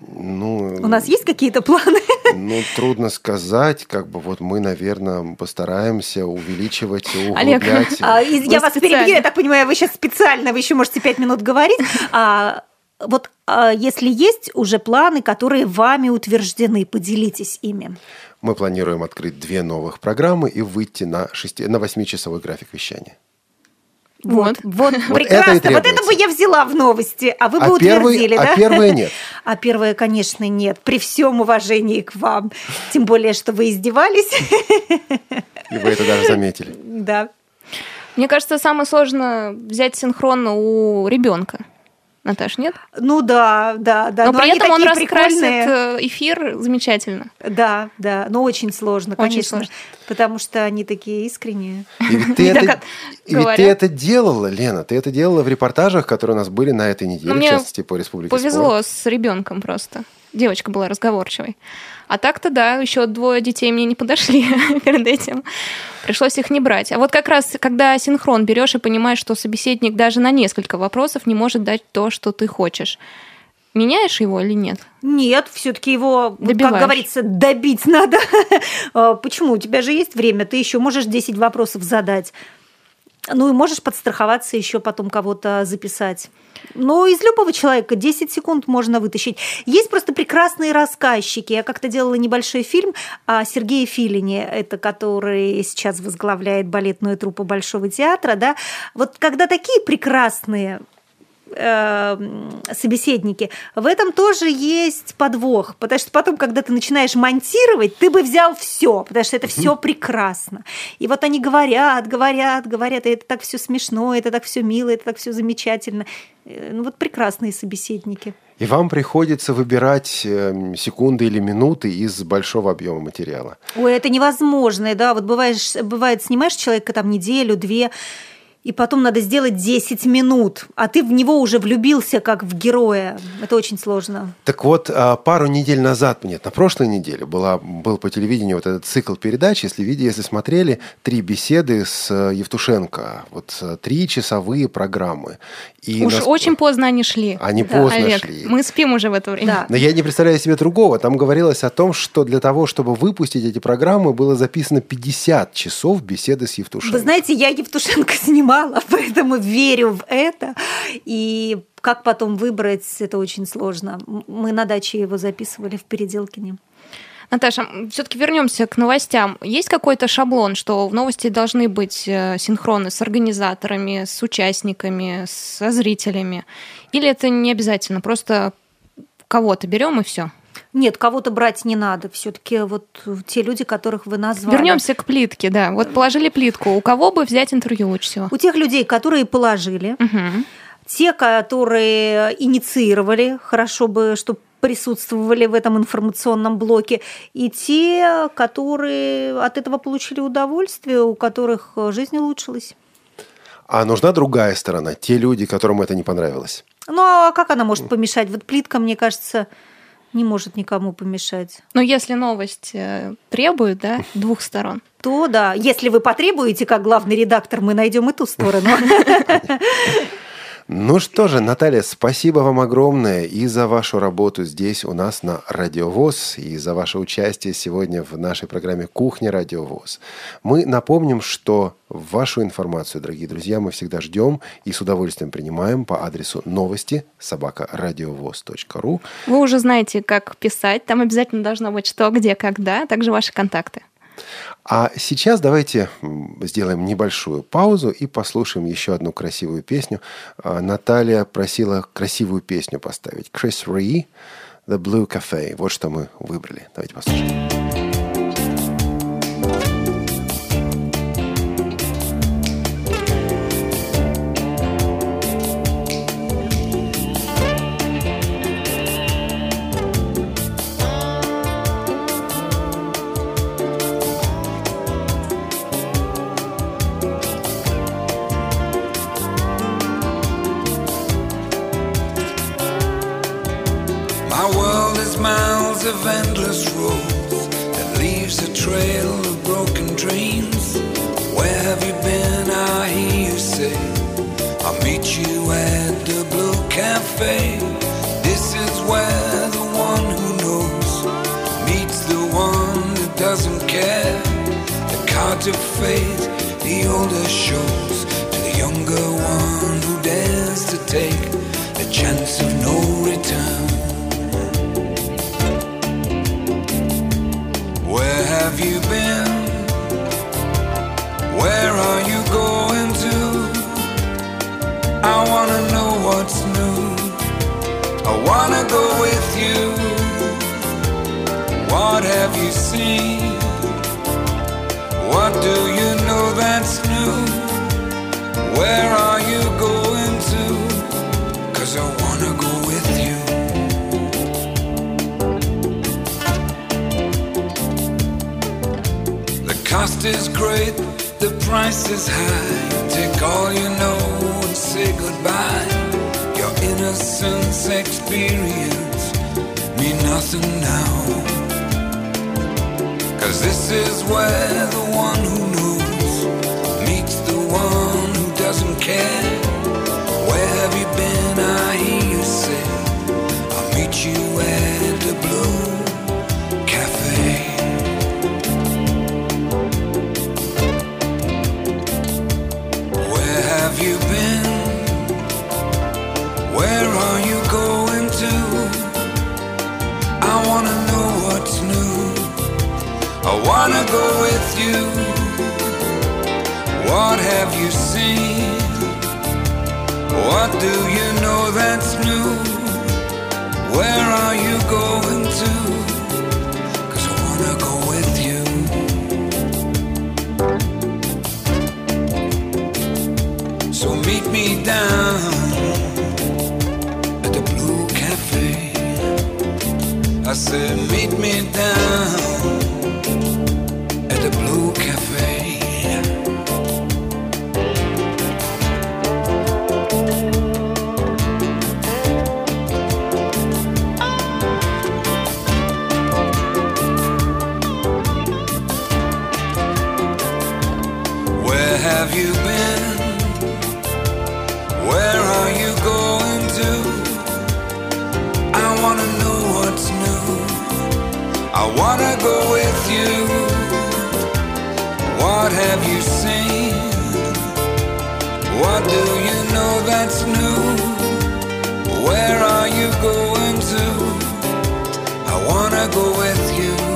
Ну, У нас есть какие-то планы? Ну, трудно сказать. Как бы вот мы, наверное, постараемся увеличивать, Олег, углублять. А, и Вы я вас специально. перебью, я так понимаю, вы сейчас специально, вы еще можете пять минут говорить. А, вот а, если есть уже планы, которые вами утверждены, поделитесь ими. Мы планируем открыть две новых программы и выйти на, шести, на 8-часовой график вещания. Вот. Вот, это и прекрасно. Вот, это бы я взяла в новости, а вы бы А первый- утвердили, а да? первое нет. А первое, конечно, нет. При всем уважении к вам. Тем более, что вы издевались. И вы это даже заметили. Да. Мне кажется, самое сложно взять синхронно у ребенка. Наташ, нет? Ну да, да, да. Но, при они этом он такие раскрасит прикольные. э, эфир замечательно. Да, да, но очень сложно, Очень конечно, сложно. потому что они такие искренние. И ведь ты, это, и ведь ты это делала, Лена. Ты это делала в репортажах, которые у нас были на этой неделе, Ну, в частности, по Республике Повезло Спорт. с ребенком просто. Девочка была разговорчивой. А так-то да, еще двое детей мне не подошли перед этим. Пришлось их не брать. А вот как раз, когда синхрон берешь и понимаешь, что собеседник даже на несколько вопросов не может дать то, что ты хочешь, меняешь его или нет? Нет, все-таки его, Добиваешь. как говорится, добить надо. А, Почему? У тебя же есть время, ты еще можешь 10 вопросов задать. Ну и можешь подстраховаться, еще потом кого-то записать. Ну, из любого человека 10 секунд можно вытащить. Есть просто прекрасные рассказчики. Я как-то делала небольшой фильм о Сергее Филине, это который сейчас возглавляет балетную труппу Большого театра. Да? Вот когда такие прекрасные собеседники, в этом тоже есть подвох, потому что потом, когда ты начинаешь монтировать, ты бы взял все, потому что это все прекрасно. И вот они говорят, говорят, говорят, и это так все смешно, это так все мило, это так все замечательно. Э, Ну вот прекрасные собеседники. И вам приходится выбирать эм, секунды или минуты из большого объема материала. Ой, это невозможно, да, вот бываешь, бывает, снимаешь человека там неделю, две, и потом надо сделать 10 минут, а ты в него уже влюбился как в героя. Это очень сложно. Так вот, а, пару недель назад, нет, на прошлой неделе была, был по телевидению вот этот цикл передач, если видели, если смотрели, три беседы с э, Евтушенко, вот э, три часовые программы. И Уж нас- очень поздно они шли. Они Да. поздно Олег, шли. мы спим уже в это время. Да. Но я не представляю себе другого. Там говорилось о том, что для того, чтобы выпустить эти программы, было записано 50 часов беседы с Евтушенко. Вы знаете, я Евтушенко снимала, поэтому верю в это. И как потом выбрать, это очень сложно. Мы на даче его записывали в Переделкине. Наташа, все-таки вернемся к новостям. Есть какой-то шаблон, что в новости должны быть э, синхроны с организаторами, с участниками, со зрителями? Или это не обязательно? Просто кого-то берем и все. Нет, кого-то брать не надо. Все-таки вот те люди, которых вы назвали. Вернемся к плитке, да. Вот положили плитку. У кого бы взять интервью лучше всего? У тех людей, которые положили, Мгм. те, которые инициировали, хорошо бы, чтобы присутствовали в этом информационном блоке, и те, которые от этого получили удовольствие, у которых жизнь улучшилась. А нужна другая сторона, те люди, которым это не понравилось. Ну а как она может помешать? Вот плитка, мне кажется, не может никому помешать. Но если новость э, требует, да, двух сторон. То да, если вы потребуете, как главный редактор, мы найдем и ту сторону. Ну что же, Наталья, спасибо вам огромное и за вашу работу здесь у нас на Радиовоз, и за ваше участие сегодня в нашей программе «Кухня Радиовоз». Мы напомним, что вашу информацию, дорогие друзья, мы всегда ждем и с удовольствием принимаем по адресу новости собакарадиовоз.ру. Вы уже знаете, как писать. Там обязательно должно быть что, где, когда, также ваши контакты. А сейчас давайте сделаем небольшую паузу и послушаем еще одну красивую песню. А, Наталья просила красивую песню поставить. Крис Ри, The Blue Cafe. Вот что мы выбрали. Давайте послушаем. Fate, the older shows to the younger one who dares to take the chance of no return. Where have you been? Where are you going to? I wanna know what's new. I wanna go with you. What have you seen? That's new? Where are you going to? Cause I wanna go with you. The cost is great, the price is high. Take all you know and say goodbye. Your innocence experience mean nothing now. Cause this is where the one who knows care. That's new? Where are you going to? Cause I wanna go with you. So meet me down at the Blue Cafe. I said, meet me down you. What have you seen? What do you know that's new? Where are you going to? I wanna go with you.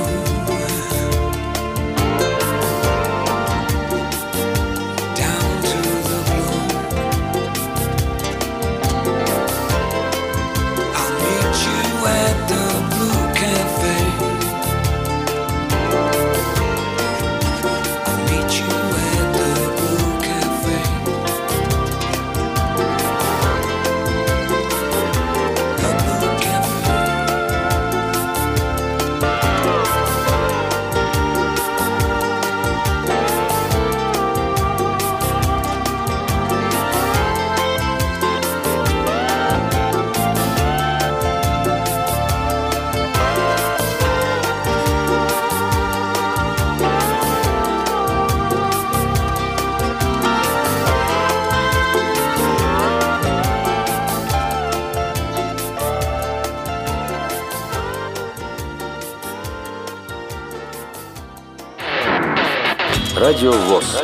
Радио ВОЗ.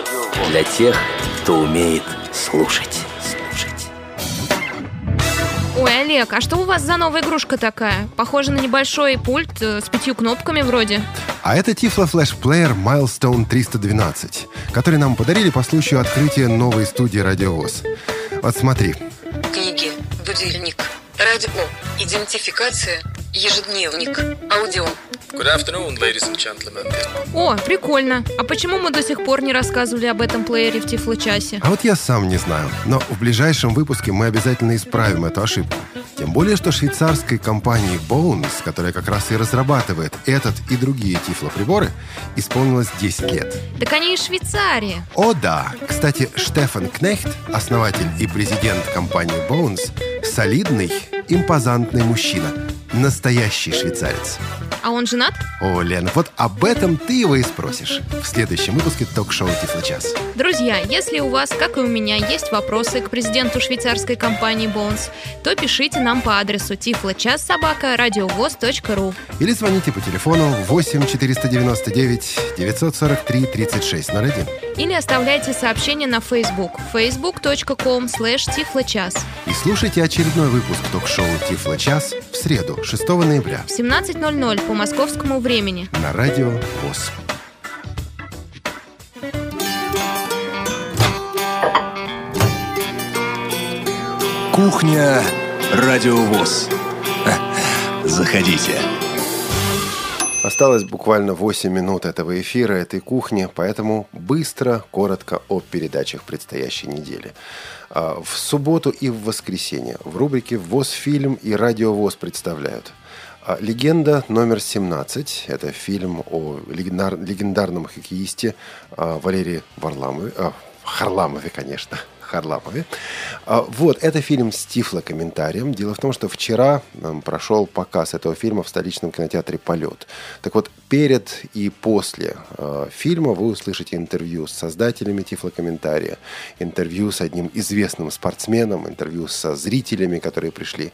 Для тех, кто умеет слушать. Ой, Олег, а что у вас за новая игрушка такая? Похоже на небольшой пульт э, с пятью кнопками вроде. А это Tiflo Flash Player Milestone 312, который нам подарили по случаю открытия новой студии Радиовоз. Вот смотри. Книги, будильник, радио, идентификация, ежедневник, аудио. Good afternoon, ladies and gentlemen. О, прикольно. А почему мы до сих пор не рассказывали об этом плеере в Тифло-часе? А вот я сам не знаю, но в ближайшем выпуске мы обязательно исправим эту ошибку. Тем более, что швейцарской компании Bones, которая как раз и разрабатывает этот и другие тифлоприборы, исполнилось 10 лет. Так они из Швейцарии. О да! Кстати, Штефан Кнехт, основатель и президент компании Bones, солидный, импозантный мужчина. Настоящий швейцарец. А он женат? О, Лен, вот об этом ты его и спросишь в следующем выпуске ток-шоу «Тифло час». Друзья, если у вас, как и у меня, есть вопросы к президенту швейцарской компании Bones, то пишите нам по адресу тифлочас собака ру Или звоните по телефону 8 499 943 3601. Или оставляйте сообщение на Facebook facebook.com slash tifloчас. И слушайте очередной выпуск ток-шоу «Тифло час» в среду, 6 ноября В 17.00 по московскому времени. на радио ВОЗ. Кухня Радиовоз. Заходите. Осталось буквально 8 минут этого эфира, этой кухни, поэтому быстро, коротко о передачах предстоящей недели. А, В субботу и в воскресенье в рубрике «ВОЗ фильм» и «Радио ВОЗ» представляют а, «Легенда номер 17». Это фильм о легендар- легендарном хоккеисте а, Валерии Варламове, Харламове, конечно, Харламове. А, Вот, это фильм с тифлокомментарием. Дело в том, что вчера прошел показ этого фильма в столичном кинотеатре «Полет». Так вот, перед и после э, фильма вы услышите интервью с создателями тифлокомментария, интервью с одним известным спортсменом, интервью со зрителями, которые пришли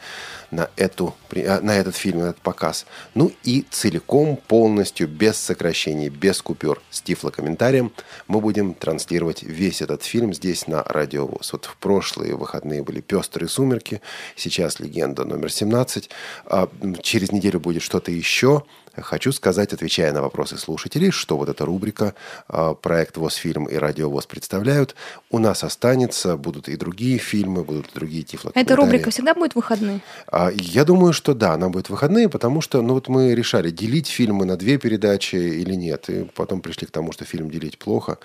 на, эту, а, на этот фильм, на этот показ. Ну и целиком, полностью, без сокращений, без купюр, с тифлокомментарием мы будем транслировать весь этот фильм здесь на Радио ВОЗ. Вот в прошлые выходные были «Пестрые сумерки», сейчас «Легенда номер 17». А, Через неделю будет что-то еще. Хочу сказать, отвечая на вопросы слушателей, что вот эта рубрика а, «Проект ВОЗ-фильм» и «Радио ВОЗ» представляют. У нас останется, будут и другие фильмы, будут и другие тифлокомментарии. Эта рубрика всегда будет выходные? А, Я думаю, что да, она будет выходные, потому что, ну вот мы решали, делить фильмы на две передачи или нет, и потом пришли к тому, что фильм делить плохо,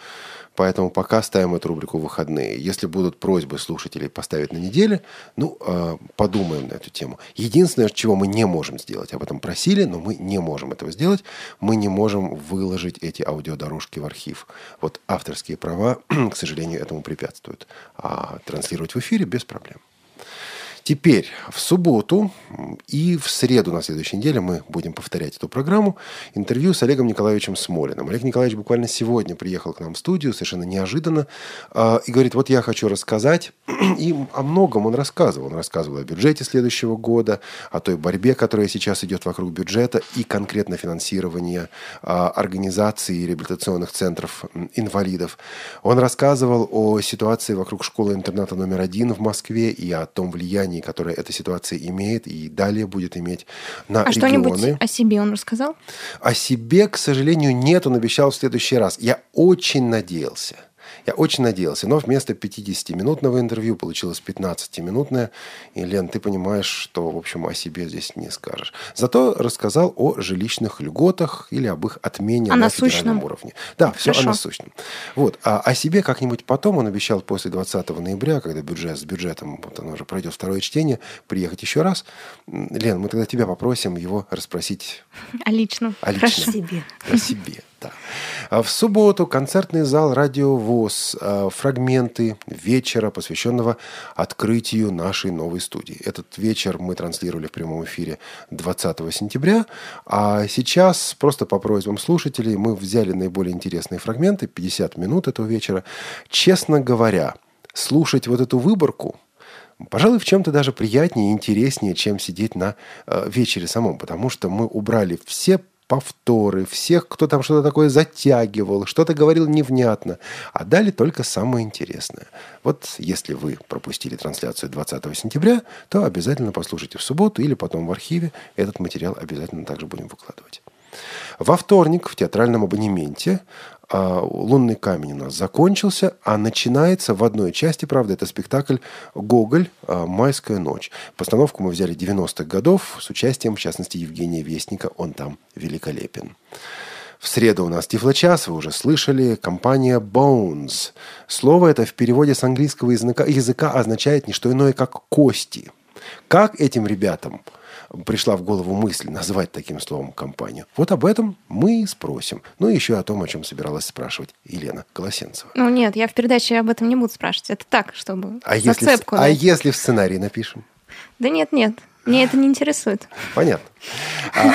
поэтому пока ставим эту рубрику в выходные. Если будут просьбы слушателей поставить на неделе, ну, э, подумаем на эту тему. Единственное, чего мы не можем сделать, об этом просили, но мы не можем этого сделать, мы не можем выложить эти аудиодорожки в архив. Вот авторские права, к сожалению, этому препятствуют. А транслировать в эфире без проблем. Теперь в субботу и в среду на следующей неделе мы будем повторять эту программу. Интервью с Олегом Николаевичем Смолиным. Олег Николаевич буквально сегодня приехал к нам в студию, совершенно неожиданно, а, и говорит, вот я хочу рассказать. И о многом он рассказывал. Он рассказывал о бюджете следующего года, о той борьбе, которая сейчас идет вокруг бюджета и конкретно финансирования а, организаций и реабилитационных центров инвалидов. Он рассказывал о ситуации вокруг школы-интерната номер один в Москве и о том влиянии, которое эта ситуация имеет и далее будет иметь на А регионы. что-нибудь о себе он рассказал? О себе, к сожалению, нет, он обещал в следующий раз. Я очень надеялся. Я очень надеялся, но вместо 50-минутного интервью получилось 15-минутное. И, Лен, ты понимаешь, что, в общем, о себе здесь не скажешь. Зато рассказал о жилищных льготах или об их отмене О на насущном. федеральном уровне. Да, все о Хорошо. насущном. Вот. А о себе как-нибудь потом он обещал после 20 ноября, когда бюджет с бюджетом, вот оно уже пройдет второе чтение, приехать еще раз. Лен, мы тогда тебя попросим его расспросить О личном. о личном. Хорошо. Себе. О себе, да. А В субботу концертный зал «Радио ВОЗ». а, Фрагменты вечера, посвященного открытию нашей новой студии. Этот вечер мы транслировали в прямом эфире 20 сентября. А сейчас, просто по просьбам слушателей, мы взяли наиболее интересные фрагменты, 50 минут этого вечера. Честно говоря, слушать вот эту выборку Пожалуй, в чем-то даже приятнее и интереснее, чем сидеть на э, вечере самом, потому что мы убрали все повторы, всех, кто там что-то такое затягивал, что-то говорил невнятно, а дали только самое интересное. Вот если вы пропустили трансляцию 20 сентября, то обязательно послушайте в субботу или потом в архиве. Этот материал обязательно также будем выкладывать. Во вторник в театральном абонементе «Лунный камень» у нас закончился, а начинается в одной части, правда, это спектакль «Гоголь. а, Майская ночь». Постановку мы взяли 90-х годов с участием, в частности, Евгения Вестника. Он там великолепен. В среду у нас Тифлочас, вы уже слышали, компания Bones. Слово это в переводе с английского языка, языка означает не что иное, как «кости». Как этим ребятам пришла в голову мысль назвать таким словом компанию? Вот об этом мы и спросим. Ну и еще о том, о чем собиралась спрашивать Елена Колосенцева. Ну нет, я в передаче об этом не буду спрашивать. Это так, чтобы А если, зацепку а если в сценарии напишем? Да нет, нет, мне это не интересует. Понятно. А,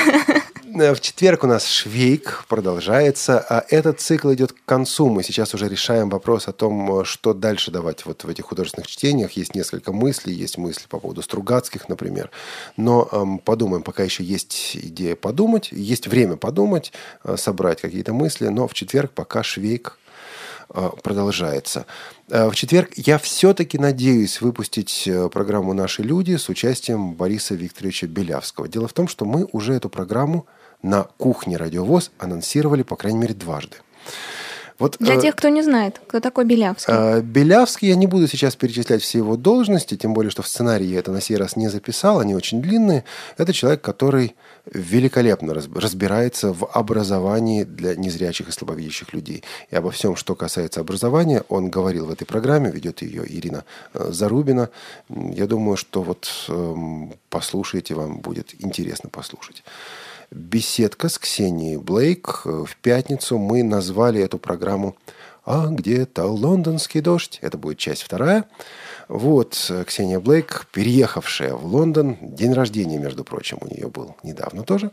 В четверг у нас Швейк продолжается, а этот цикл идет к концу. Мы сейчас уже решаем вопрос о том, э, что дальше давать вот в этих художественных чтениях. Есть несколько мыслей, есть мысли по поводу Стругацких, например. Но эм, подумаем, пока еще есть идея подумать, есть время подумать, э, собрать какие-то мысли, но в четверг пока Швейк э, продолжается. Э, В четверг я все-таки надеюсь выпустить э, программу «Наши люди» с участием Бориса Викторовича Белявского. Дело в том, что мы уже эту программу на кухне «Радиовоз» анонсировали, по крайней мере, дважды. Вот, Для э, тех, кто не знает, кто такой Белявский. Э, Белявский, я не буду сейчас перечислять все его должности, тем более, что в сценарии я это на сей раз не записал, они очень длинные. Это человек, который великолепно раз- разбирается в образовании для незрячих и слабовидящих людей. И обо всем, что касается образования, он говорил в этой программе, ведет ее Ирина э, Зарубина. Я думаю, что вот эм, послушайте, вам будет интересно послушать беседка с Ксенией Блейк. Э, В пятницу мы назвали эту программу «А где-то лондонский дождь». Это будет часть вторая. Вот э, Ксения Блейк, переехавшая в Лондон, день рождения, между прочим, у нее был недавно тоже,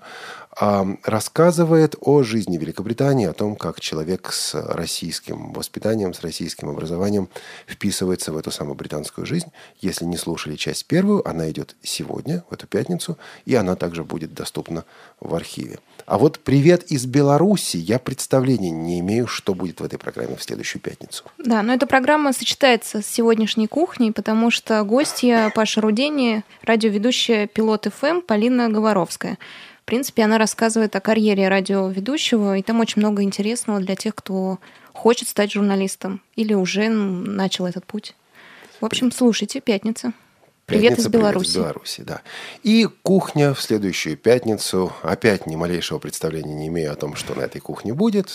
рассказывает о жизни Великобритании, о том, как человек с российским воспитанием, с российским образованием вписывается в эту самую британскую жизнь. Если не слушали часть первую, она идет сегодня, в эту пятницу, и она также будет доступна в архиве. А вот «Привет из Беларуси» я представления не имею, что будет в этой программе в следующую пятницу. Да, но эта программа сочетается с сегодняшней кухней, потому что гостья Паша Рудени, радиоведущая «Пилот ФМ» Полина Говоровская. В принципе, она рассказывает о карьере радиоведущего, и там очень много интересного для тех, кто хочет стать журналистом или уже начал этот путь. В общем, слушайте, пятница. Привет Пятница, из Беларуси. Привет из Беларуси, да. И кухня в следующую пятницу. Опять ни малейшего представления не имею о том, что на этой кухне будет.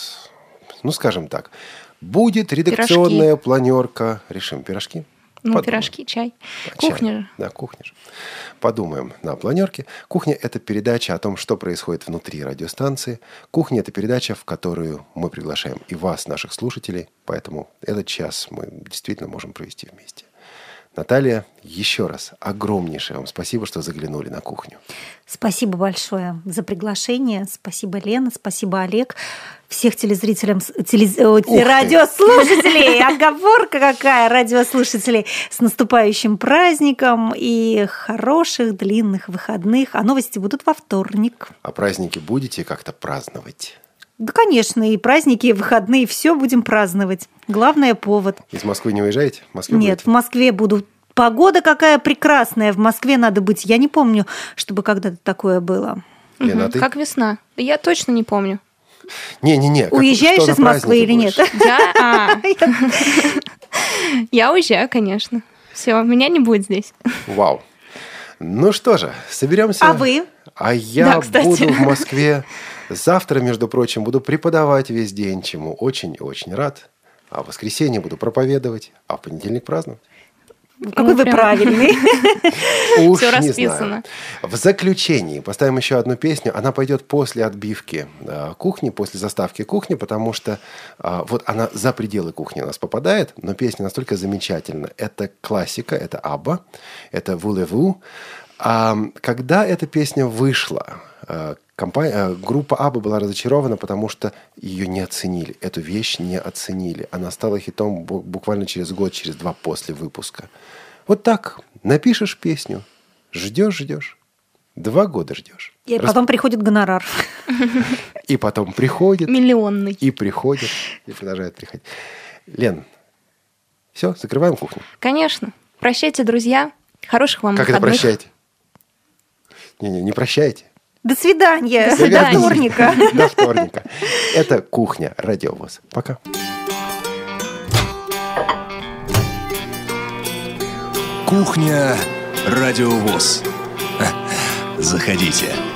Ну, скажем так. Будет редакционная планерка. Решим пирожки. Ну, Подумаем. пирожки, чай. А, чай. Кухня же. Да, кухня же. Подумаем на планерке. Кухня – это передача о том, что происходит внутри радиостанции. Кухня – это передача, в которую мы приглашаем и вас, наших слушателей. Поэтому этот час мы действительно можем провести вместе. Наталья, еще раз огромнейшее вам спасибо, что заглянули на кухню. Спасибо большое за приглашение. Спасибо, Лена. Спасибо, Олег. Всех телезрителям, телез- ты. радиослушателей, оговорка какая, радиослушателей, с наступающим праздником и хороших длинных выходных. А новости будут во вторник. А праздники будете как-то праздновать? Да, конечно, и праздники, и выходные, все будем праздновать. Главное повод. Из Москвы не уезжаете? В Москве Нет, в Москве буду. Погода какая прекрасная. В Москве надо быть. Я не помню, чтобы когда-то такое было. Лена, а Мгм, ты? Как весна. Я точно не помню. Не-не-не. Уезжаешь из Москвы или нет? Я? А. Я уезжаю, конечно. Все, меня не будет здесь. Вау. Ну что же, соберемся. А вы? А я Да, буду в Москве. Завтра, между прочим, буду преподавать весь день, чему очень и очень рад. А в воскресенье буду проповедовать, а в понедельник праздновать. Какой вы прям- правильный. Уж Всё не расписано. знаю. В заключении поставим еще одну песню. Она пойдет после отбивки э, кухни, после заставки кухни, потому что э, вот она за пределы кухни у нас попадает, но песня настолько замечательна. Это классика, это Абба, это Вулеву. А когда эта песня вышла, э, компания, э, группа Абба была разочарована, потому что ее не оценили. Эту вещь не оценили. Она стала хитом бу- буквально через год, через два после выпуска. Вот так. Напишешь песню, ждешь, ждешь. Два года ждешь. И Рас- потом приходит гонорар. И потом приходит, Миллионный. и приходит, и продолжает приходить. Лен, все, закрываем кухню. Конечно. Прощайте, друзья. Хороших вам как это выходных. прощаете? Не-не, не прощайте. До свидания. До свидания. До вторника. До вторника. Это кухня Радиовоз. Пока. Кухня Радиовоз. Заходите.